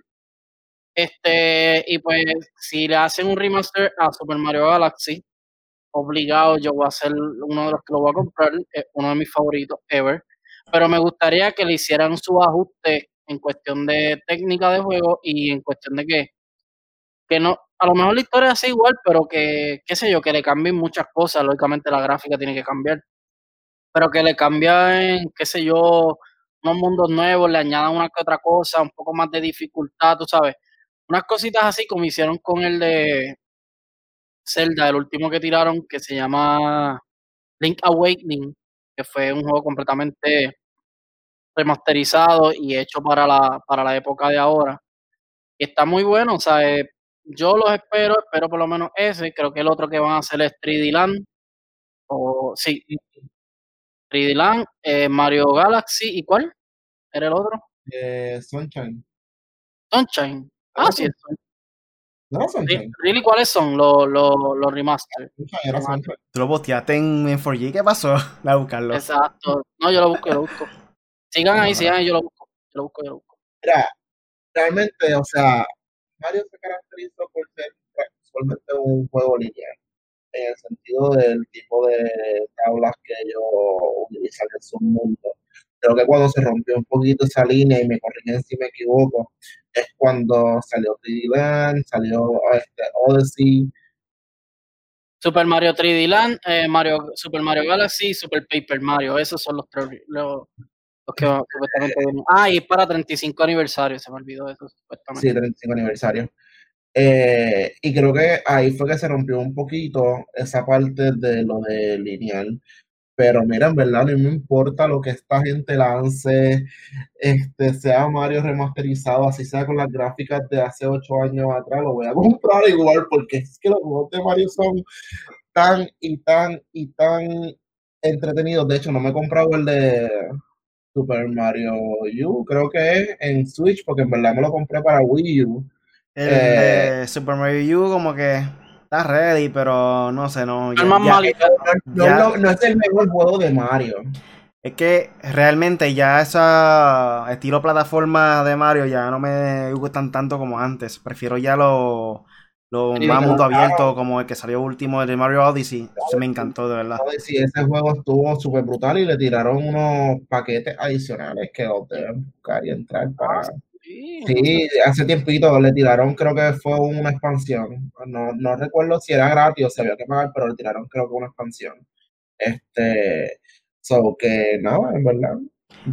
Este, y pues si le hacen un remaster a Super Mario Galaxy, obligado, yo voy a ser uno de los que lo voy a comprar, uno de mis favoritos ever. Pero me gustaría que le hicieran su ajuste en cuestión de técnica de juego y en cuestión de que, que no, a lo mejor la historia es igual, pero que, qué sé yo, que le cambien muchas cosas. Lógicamente la gráfica tiene que cambiar. Pero que le cambien, qué sé yo, unos mundos nuevos, le añadan una que otra cosa, un poco más de dificultad, tú sabes. Unas cositas así como hicieron con el de Zelda, el último que tiraron, que se llama Link Awakening, que fue un juego completamente remasterizado y hecho para la, para la época de ahora. Y está muy bueno, o sea, eh, yo los espero, espero por lo menos ese, creo que el otro que van a hacer es 3D Land, o sí, 3D Land, eh, Mario Galaxy, ¿y cuál? ¿Era el otro? Eh, Sunshine. Sunshine. Ah, sí, Sunshine. No, Really, ¿cuáles son los, los, los remasters? Tú lo boteaste en, en 4G, ¿qué pasó? Voy a buscarlo. Exacto. No, yo lo busco, yo lo busco. Sigan ahí, sigan ahí, yo lo busco. Yo lo busco, yo lo busco. Mira, realmente, o sea, Mario se caracteriza por ser usualmente un juego lineal. En el sentido del tipo de tablas que ellos utilizan en su mundo creo que cuando se rompió un poquito esa línea, y me corrigen si me equivoco, es cuando salió 3D Land, salió este, Odyssey. Super Mario 3D Land, eh, Mario, Super Mario Galaxy, Super Paper Mario, esos son los tres los, que supuestamente Ah, y para 35 aniversario, se me olvidó eso supuestamente. Sí, 35 aniversario. Eh, y creo que ahí fue que se rompió un poquito esa parte de lo de lineal. Pero mira, en verdad no me importa lo que esta gente lance, este, sea Mario remasterizado, así sea con las gráficas de hace ocho años atrás, lo voy a comprar igual porque es que los juegos de Mario son tan y tan y tan entretenidos. De hecho, no me he comprado el de Super Mario U, creo que es en Switch, porque en verdad me lo compré para Wii U. El de eh, Super Mario U como que está ready, pero no sé, no. Ya, no, no, es el mejor juego de Mario. Es que realmente ya ese estilo plataforma de Mario ya no me gustan tanto como antes. Prefiero ya lo, lo más mundo abierto como el que salió último, el de Mario Odyssey. Se me encantó, de verdad. Sí, ese juego estuvo súper brutal y le tiraron unos paquetes adicionales que los deben buscar y entrar para... Sí, hace tiempito le tiraron, creo que fue una expansión. No, no recuerdo si era gratis o se había que pagar, pero le tiraron creo que una expansión. Este, So que nada, en verdad.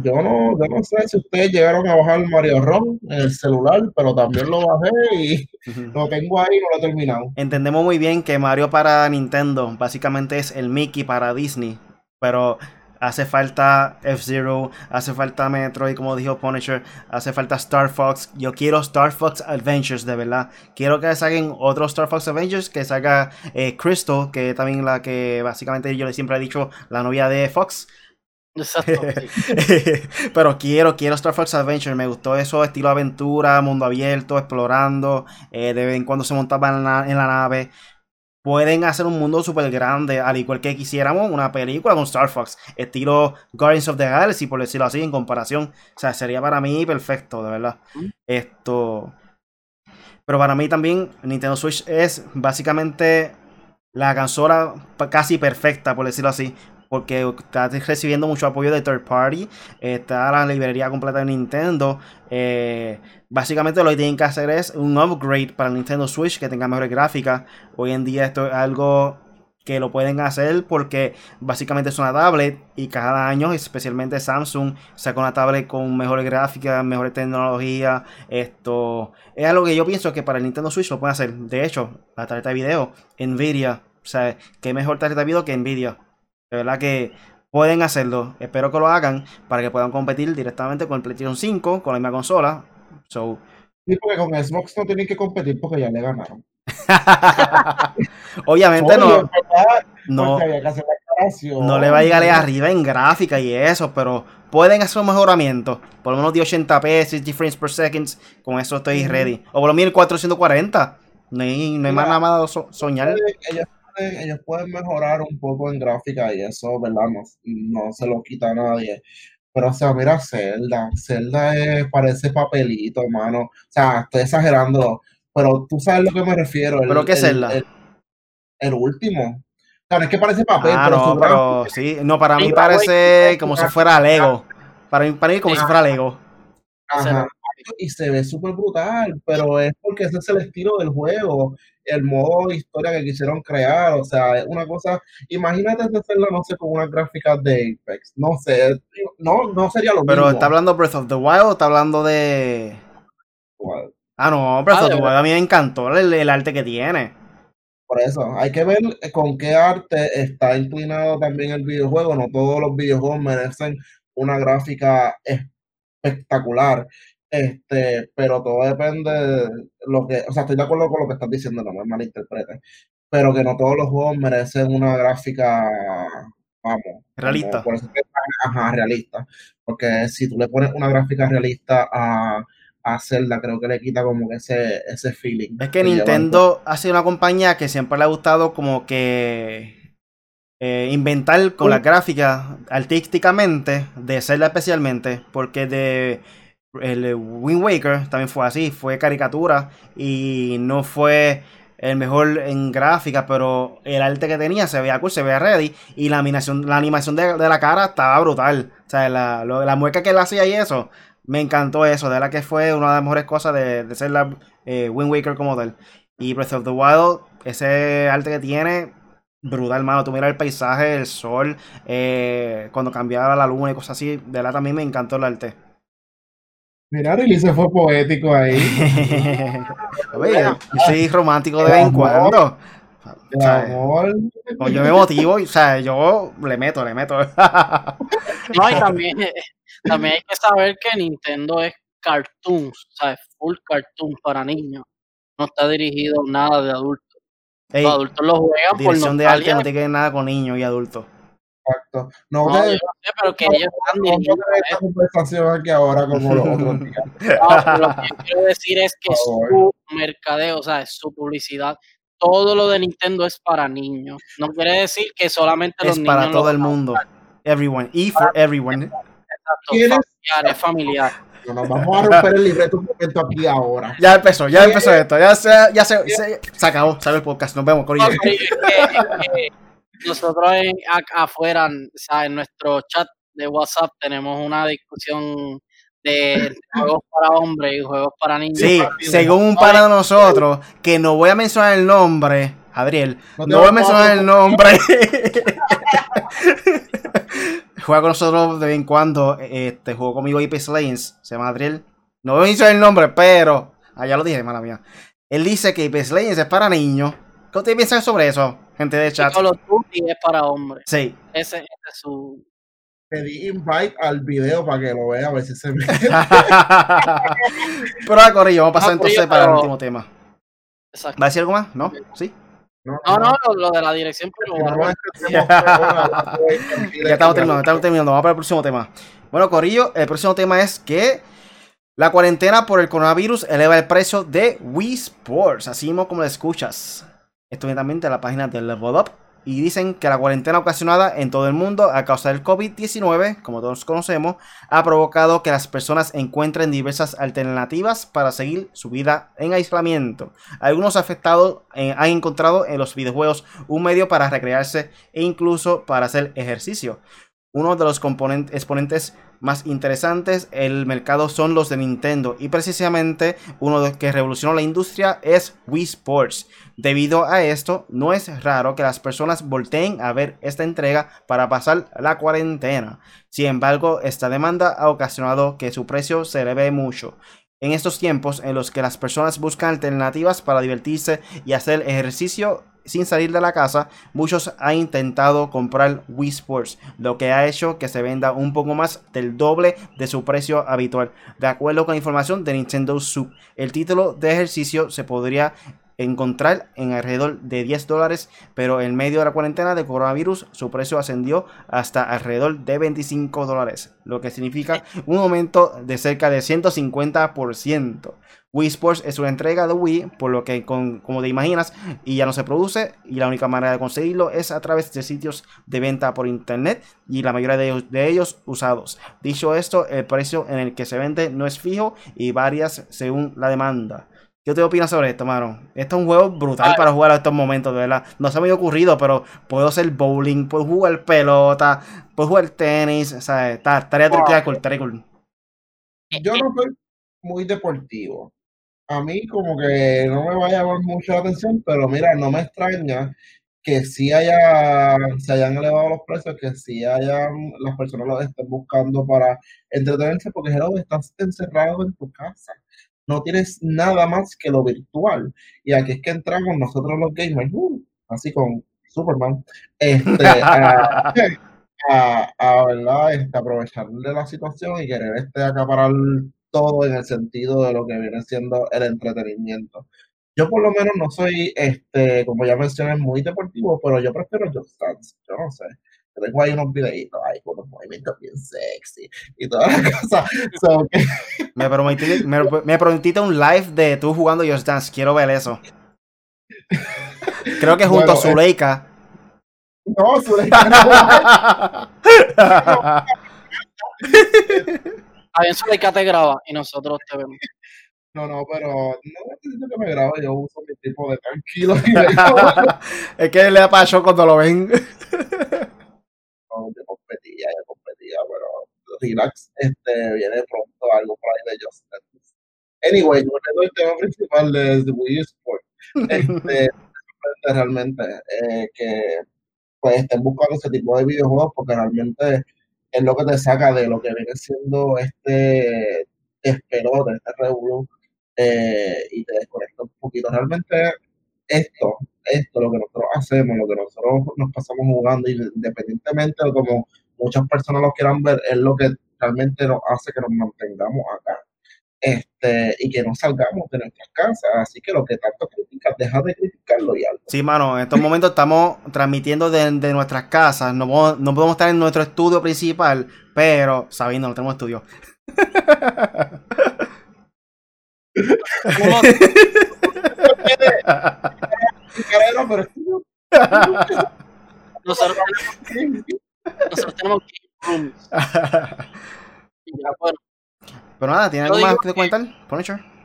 Yo no, yo no sé si ustedes llegaron a bajar Mario Ron en el celular, pero también lo bajé y lo tengo ahí y no lo he terminado. Entendemos muy bien que Mario para Nintendo básicamente es el Mickey para Disney, pero hace falta F-Zero, hace falta Metroid, como dijo Punisher, hace falta Star Fox. Yo quiero Star Fox Adventures, de verdad. Quiero que saquen otro Star Fox Adventures, que salga eh, Crystal, que también la que básicamente yo le siempre he dicho, la novia de Fox. Exacto. Pero quiero, quiero Star Fox Adventure. Me gustó eso, estilo aventura, mundo abierto, explorando. Eh, de vez en cuando se montaba en la nave pueden hacer un mundo súper grande, al igual que quisiéramos una película con Star Fox, estilo Guardians of the Galaxy, por decirlo así, en comparación. O sea, sería para mí perfecto, de verdad. Esto. Pero para mí también, Nintendo Switch es básicamente la consola casi perfecta, por decirlo así porque está recibiendo mucho apoyo de third party. Está la librería completa de Nintendo. Eh, básicamente lo que tienen que hacer es un upgrade para el Nintendo Switch que tenga mejores gráficas. Hoy en día esto es algo que lo pueden hacer porque básicamente es una tablet y cada año, especialmente Samsung, saca una tablet con mejores gráficas, mejores tecnología. Esto es algo que yo pienso que para el Nintendo Switch lo pueden hacer. De hecho, la tarjeta de video, Nvidia, o sea, qué mejor tarjeta de video que Nvidia. De verdad que pueden hacerlo. Espero que lo hagan para que puedan competir directamente con el PlayStation 5, con la misma consola. So, sí, porque con Xbox no tienen que competir porque ya le ganaron. Obviamente no. no, no le va a llegar arriba en gráfica y eso, pero pueden hacer un mejoramiento. Por lo menos de 80p, 60 frames per second. Con eso estoy ready. O por lo menos 440. No hay, no hay más nada más soñar ellos pueden mejorar un poco en gráfica y eso, ¿verdad? No, se lo quita a nadie. Pero, o sea, mira Zelda. Zelda parece papelito, hermano. O sea, estoy exagerando. Pero tú sabes a lo que me refiero. ¿Pero qué es Zelda? El, último. O sea, no es que parece papel, ah, pero, no, pero sí. No, para mí parece como si fuera Lego. Para mí, para mí como si fuera Lego. Ajá y se ve súper brutal, pero es porque ese es el estilo del juego, el modo de historia que quisieron crear, o sea, es una cosa, imagínate hacerlo, no sé, con una gráfica de Apex, no sé, no, no sería lo pero mismo. Pero está hablando Breath of the Wild o está hablando de... Ah, no, Breath of the Wild a mí me encantó el, arte que tiene. Por eso, hay que ver con qué arte está inclinado también el videojuego. No todos los videojuegos merecen una gráfica espectacular. Este, pero todo depende de lo que, o sea, estoy de acuerdo con lo que estás diciendo, no me malinterpretes, pero que no todos los juegos merecen una gráfica, vamos, realista. por eso ajá, realista, porque si tú le pones una gráfica realista a, a Zelda, creo que le quita como que ese, ese feeling. Es que Nintendo ha sido una compañía que siempre le ha gustado como que eh, inventar con la gráfica artísticamente, de Zelda especialmente, porque de el Wind Waker también fue así, fue caricatura y no fue el mejor en gráfica, pero el arte que tenía se veía cool, se veía ready y la animación, la animación de, la cara estaba brutal. O sea, la, la mueca que él hacía y eso, me encantó eso, de la que fue una de las mejores cosas de, ser la eh, Wind Waker como tal. Y Breath of the Wild, ese arte que tiene, brutal, mano. Tú miras el paisaje, el sol, eh, cuando cambiaba la luna y cosas así, de la también me encantó el arte. Mira, Riley se fue poético ahí. Oye, soy romántico de vez en cuando. O yo me motivo, o sea, yo le meto, le meto. no, y también, también hay que saber que Nintendo es cartoons, o sea, es full cartoon para niños. No está dirigido nada de adultos. los adultos lo juegan Dirección de arte no tiene nada con niños y adultos. Exacto. No, no yo no sé, pero que ellos están dirigiendo esta conversación aquí ahora como los otros días. No, lo que yo quiero decir es que su mercadeo, o sea, su publicidad, todo lo de Nintendo es para niños. No quiere decir que solamente los niños. Es para todo el mundo. Everyone. E for everyone. Exacto. Familiar, es familiar. Nos vamos a romper el libreto un momento aquí ahora. Ya empezó, ya empezó esto. Ya se, ya se, se, se acabó. Sale el podcast. Nos vemos, Corillo. Nosotros en, afuera, o sea, en nuestro chat de WhatsApp tenemos una discusión de juegos para hombres y juegos para niños. Sí, según un par de nosotros, que no voy a mencionar el nombre, Adriel, no, voy a mencionar el nombre. Juega con nosotros de vez en cuando, este, jugó conmigo Apex Lanes, se llama Adriel. No voy a mencionar el nombre, pero, allá lo dije, mala mía. Él dice que Apex Lanes es para niños. ¿Qué ustedes piensan sobre eso, gente de chat? Call of Duty es para hombres. Sí. Ese, ese es su pedí invite al video para que lo vea, a ver si se ve. pero ahora, Corillo, vamos a pasar entonces para el último tema. Exacto. ¿Va a decir algo más? ¿No? ¿Sí? No, no, lo, de la dirección, pero ya estamos terminando, estamos terminando. Vamos para el próximo tema. Bueno, Corillo, el próximo tema es que la cuarentena por el coronavirus eleva el precio de Wii Sports, así mismo como lo escuchas. Esto también de la página de Level Up y dicen que la cuarentena ocasionada en todo el mundo a causa del COVID-19, como todos conocemos, ha provocado que las personas encuentren diversas alternativas para seguir su vida en aislamiento. Algunos afectados eh, han encontrado en los videojuegos un medio para recrearse e incluso para hacer ejercicio. Uno de los exponentes más interesantes el mercado son los de Nintendo y precisamente uno de que revolucionó la industria es Wii Sports. Debido a esto, no es raro que las personas volteen a ver esta entrega para pasar la cuarentena. Sin embargo, esta demanda ha ocasionado que su precio se eleve mucho. En estos tiempos en los que las personas buscan alternativas para divertirse y hacer ejercicio, sin salir de la casa, muchos han intentado comprar Wii Sports, lo que ha hecho que se venda un poco más del doble de su precio habitual. De acuerdo con información de Nintendo Sub, el título de ejercicio se podría encontrar en alrededor de 10 dólares, pero en medio de la cuarentena de coronavirus su precio ascendió hasta alrededor de 25 dólares, lo que significa un aumento de cerca de 150%. Wii Sports es una entrega de Wii, por lo que como te imaginas, y ya no se produce, y la única manera de conseguirlo es a través de sitios de venta por internet, y la mayoría de ellos, de ellos usados. Dicho esto, el precio en el que se vende no es fijo y varías según la demanda. ¿Qué te opinas sobre esto, mano? Esto es un juego brutal para jugar a estos momentos, de verdad. No se me ha ocurrido, pero puedo hacer bowling, puedo jugar pelota, puedo jugar tenis, o sea, estaría cool, cool. Yo no soy muy deportivo a mí como que no me va a llamar mucho la atención, pero mira, no me extraña que sí haya, se hayan elevado los precios, que sí hayan, las personas lo estén buscando para entretenerse, porque Gerardo, estás encerrado en tu casa. No tienes nada más que lo virtual. Y aquí es que entramos nosotros los gamers, uh, así con Superman, este, a, a, ¿verdad? Este, aprovechar de la situación y querer este, acaparar todo en el sentido de lo que viene siendo el entretenimiento. Yo por lo menos no soy, este, como ya mencioné, muy deportivo, pero yo prefiero Just Dance, yo no sé. Tengo ahí unos videitos ahí con unos movimientos bien sexy y todas las cosas. me, prometiste, me, prometiste un live de tú jugando Just Dance, quiero ver eso. Creo que junto a Zuleika. No, Zuleika no. A Zuleika te graba y nosotros te vemos. No, no, pero no necesito que me grabe, yo uso mi tipo de tranquilo. es que le apacho cuando lo ven. Relax, este, viene pronto algo por ahí de Justin. Anyway, volviendo al tema principal de Wii Sport, este, realmente eh, que pues estén buscando ese tipo de videojuegos porque realmente es lo que te saca de lo que viene siendo este despelote, este revuelo, eh, y te desconecta un poquito. Realmente esto, esto, lo que nosotros hacemos, lo que nosotros nos pasamos jugando, independientemente de como muchas personas lo quieran ver, es lo que realmente nos hace que nos mantengamos acá. este, y que no salgamos de nuestras casas. Así que lo que tanto criticas, deja de criticarlo y algo. Sí, mano, en estos momentos estamos transmitiendo de, nuestras casas. No, no, podemos estar en nuestro estudio principal, pero sabiendo, no tenemos estudio. nosotros, nosotros tenemos pero nada, ¿tiene algo más que comentar?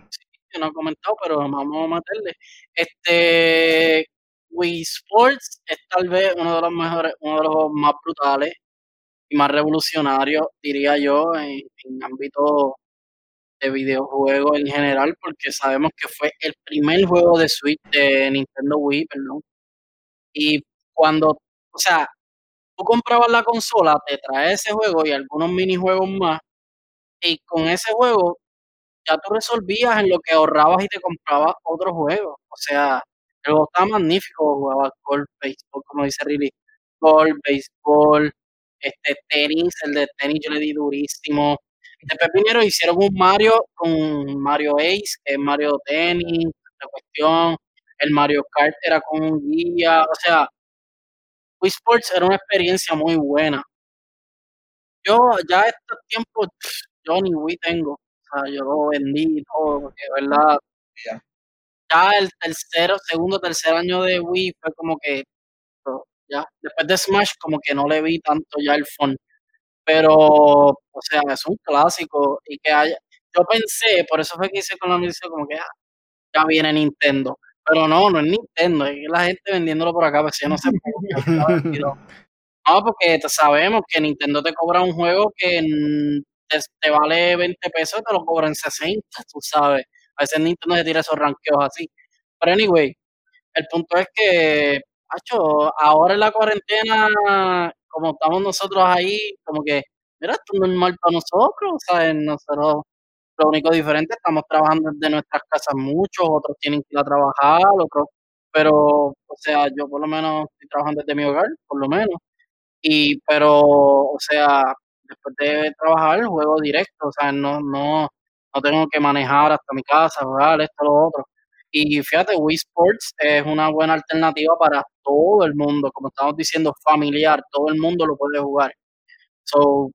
Sí, no he comentado, pero vamos a meterle. Este Wii Sports es tal vez uno de los mejores, uno de los más brutales y más revolucionarios, diría yo, en, en ámbito de videojuegos en general, porque sabemos que fue el primer juego de Switch de Nintendo Wii, perdón. Y cuando, o sea, tú comprabas la consola, te trae ese juego y algunos minijuegos más, y con ese juego ya tú resolvías en lo que ahorrabas y te comprabas otro juego. O sea, el juego estaba magnífico, jugaba golf, béisbol, como dice Riley, golf, béisbol, este tenis, el de tenis yo le di durísimo. Después vinieron hicieron un Mario con Mario Ace, que es Mario Tenis, la cuestión. El Mario Kart era con un guía, o sea, Wii Sports era una experiencia muy buena. Yo ya estos tiempos, yo ni Wii tengo. O sea, yo lo vendí todo, porque verdad, ya el tercero, segundo, tercer año de Wii fue como que, ya, después de Smash como que no le vi tanto ya el fun. Pero, o sea, es un clásico y que haya, yo pensé, por eso fue que hice con la noticia como que ah, ya viene Nintendo. Pero no, no es Nintendo, es la gente vendiéndolo por acá, pues yo no sé No, porque sabemos que Nintendo te cobra un juego que te, vale 20 pesos, te lo cobran 60, tú sabes. A veces Nintendo se tira esos ranqueos así. Pero anyway, el punto es que, macho, ahora en la cuarentena, como estamos nosotros ahí, como que, mira, esto es normal para nosotros, ¿sabes? Nosotros lo único diferente, estamos trabajando desde nuestras casas muchos, otros tienen que ir a trabajar, otros, pero, o sea, yo por lo menos estoy trabajando desde mi hogar, por lo menos. Y, pero, o sea, después de trabajar, juego directo, o sea, no, no, no tengo que manejar hasta mi casa, jugar esto, lo otro. Y fíjate, Wii Sports es una buena alternativa para todo el mundo, como estamos diciendo, familiar, todo el mundo lo puede jugar. So,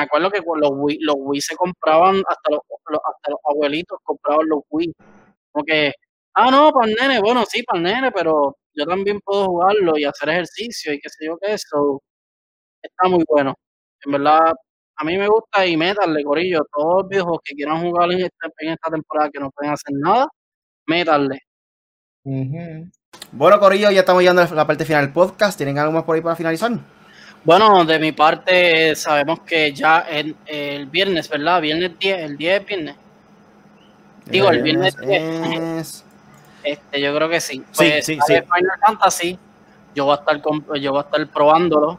me acuerdo que los Wii, los Wii se compraban, hasta los, hasta los abuelitos compraban los Wii. Como que, ah, no, para el nene, bueno, sí, para el nene, pero yo también puedo jugarlo y hacer ejercicio y qué sé yo qué, eso está muy bueno. En verdad, a mí me gusta y métanle, Corillo, todos los viejos que quieran jugar en esta, en esta temporada que no pueden hacer nada, métanle. Bueno, Corillo, ya estamos llegando a la parte final del podcast. ¿Tienen algo más por ahí para finalizar? Bueno, de mi parte sabemos que ya el, el viernes, ¿verdad? Viernes 10, el 10 es viernes. Digo, el viernes 10. Este, yo creo que sí. Pues, sí, sí, sí. Final Fantasy, yo voy a estar yo voy a estar probándolo.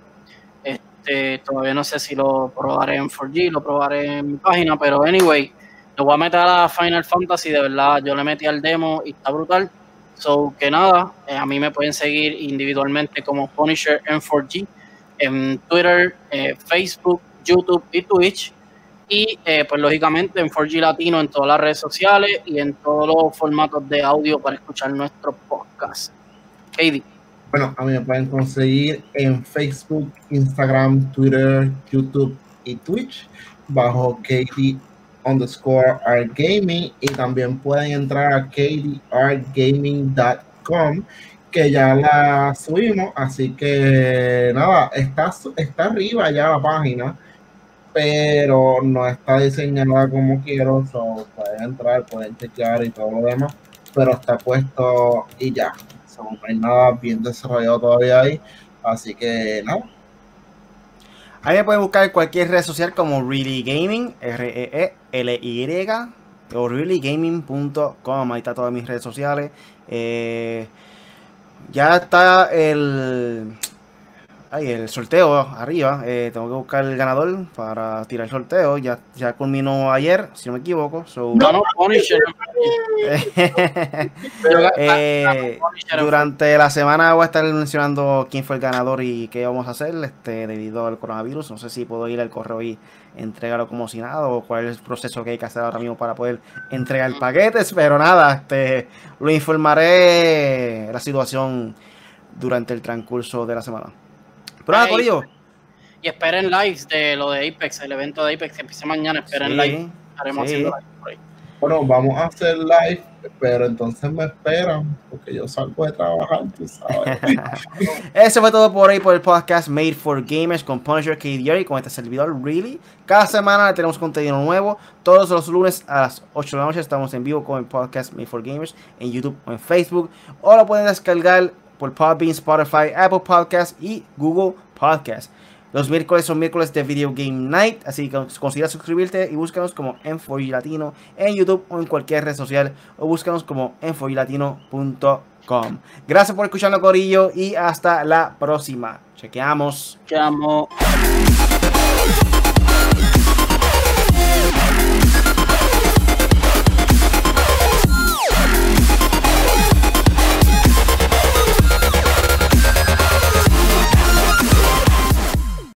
Este, todavía no sé si lo probaré en 4G, lo probaré en mi página, pero anyway, lo voy a meter a Final Fantasy, de verdad, yo le metí al demo y está brutal. So que nada, eh, a mí me pueden seguir individualmente como Punisher en 4G en Twitter, eh, Facebook, YouTube y Twitch. Y eh, pues lógicamente en 4G Latino en todas las redes sociales y en todos los formatos de audio para escuchar nuestro podcast. Katie. Bueno, a mí me pueden conseguir en Facebook, Instagram, Twitter, YouTube y Twitch bajo Katie underscore Art Gaming y también pueden entrar a katieartgaming.com que ya la subimos, así que nada, está, está arriba ya la página, pero no está diseñada como quiero, so pueden entrar, pueden chequear y todo lo demás, pero está puesto y ya, no hay nada bien desarrollado todavía ahí, así que nada. Ahí me pueden buscar en cualquier red social como Really Gaming, R-E-E-L-Y, o reallygaming.com, ahí está todas mis redes sociales. Eh, ya está el. Ay, el sorteo arriba. Eh, tengo que buscar el ganador para tirar el sorteo. Ya, ya culminó ayer, si no me equivoco. So... No, no, Punisher. eh, durante la semana voy a estar mencionando quién fue el ganador y qué vamos a hacer este, debido al coronavirus. No sé si puedo ir al correo y entregarlo como si nada o cuál es el proceso que hay que hacer ahora mismo para poder entregar paquetes. Pero nada, este, lo informaré la situación durante el transcurso de la semana. Pero nada, Corillo. Y esperen lives de lo de Apex, el evento de Apex que empieza mañana. Esperen sí, live. Estaremos sí. haciendo live por ahí. Bueno, vamos a hacer live, pero entonces me esperan, porque yo salgo de trabajar, tú sabes. Eso fue todo por ahí por el podcast Made for Gamers con Punisher KDR y con este servidor, Really. Cada semana tenemos contenido nuevo. Todos los lunes a las 8 de la noche estamos en vivo con el podcast Made for Gamers en YouTube o en Facebook. O lo pueden descargar por Podbean, Spotify, Apple Podcasts y Google Podcasts. Los miércoles son miércoles de Video Game Night, así que considera suscribirte y búscanos como M4 Latino en YouTube o en cualquier red social o búscanos como m4latino.com. Gracias por escucharnos, Corillo, y hasta la próxima. Chequeamos. Chequeamos.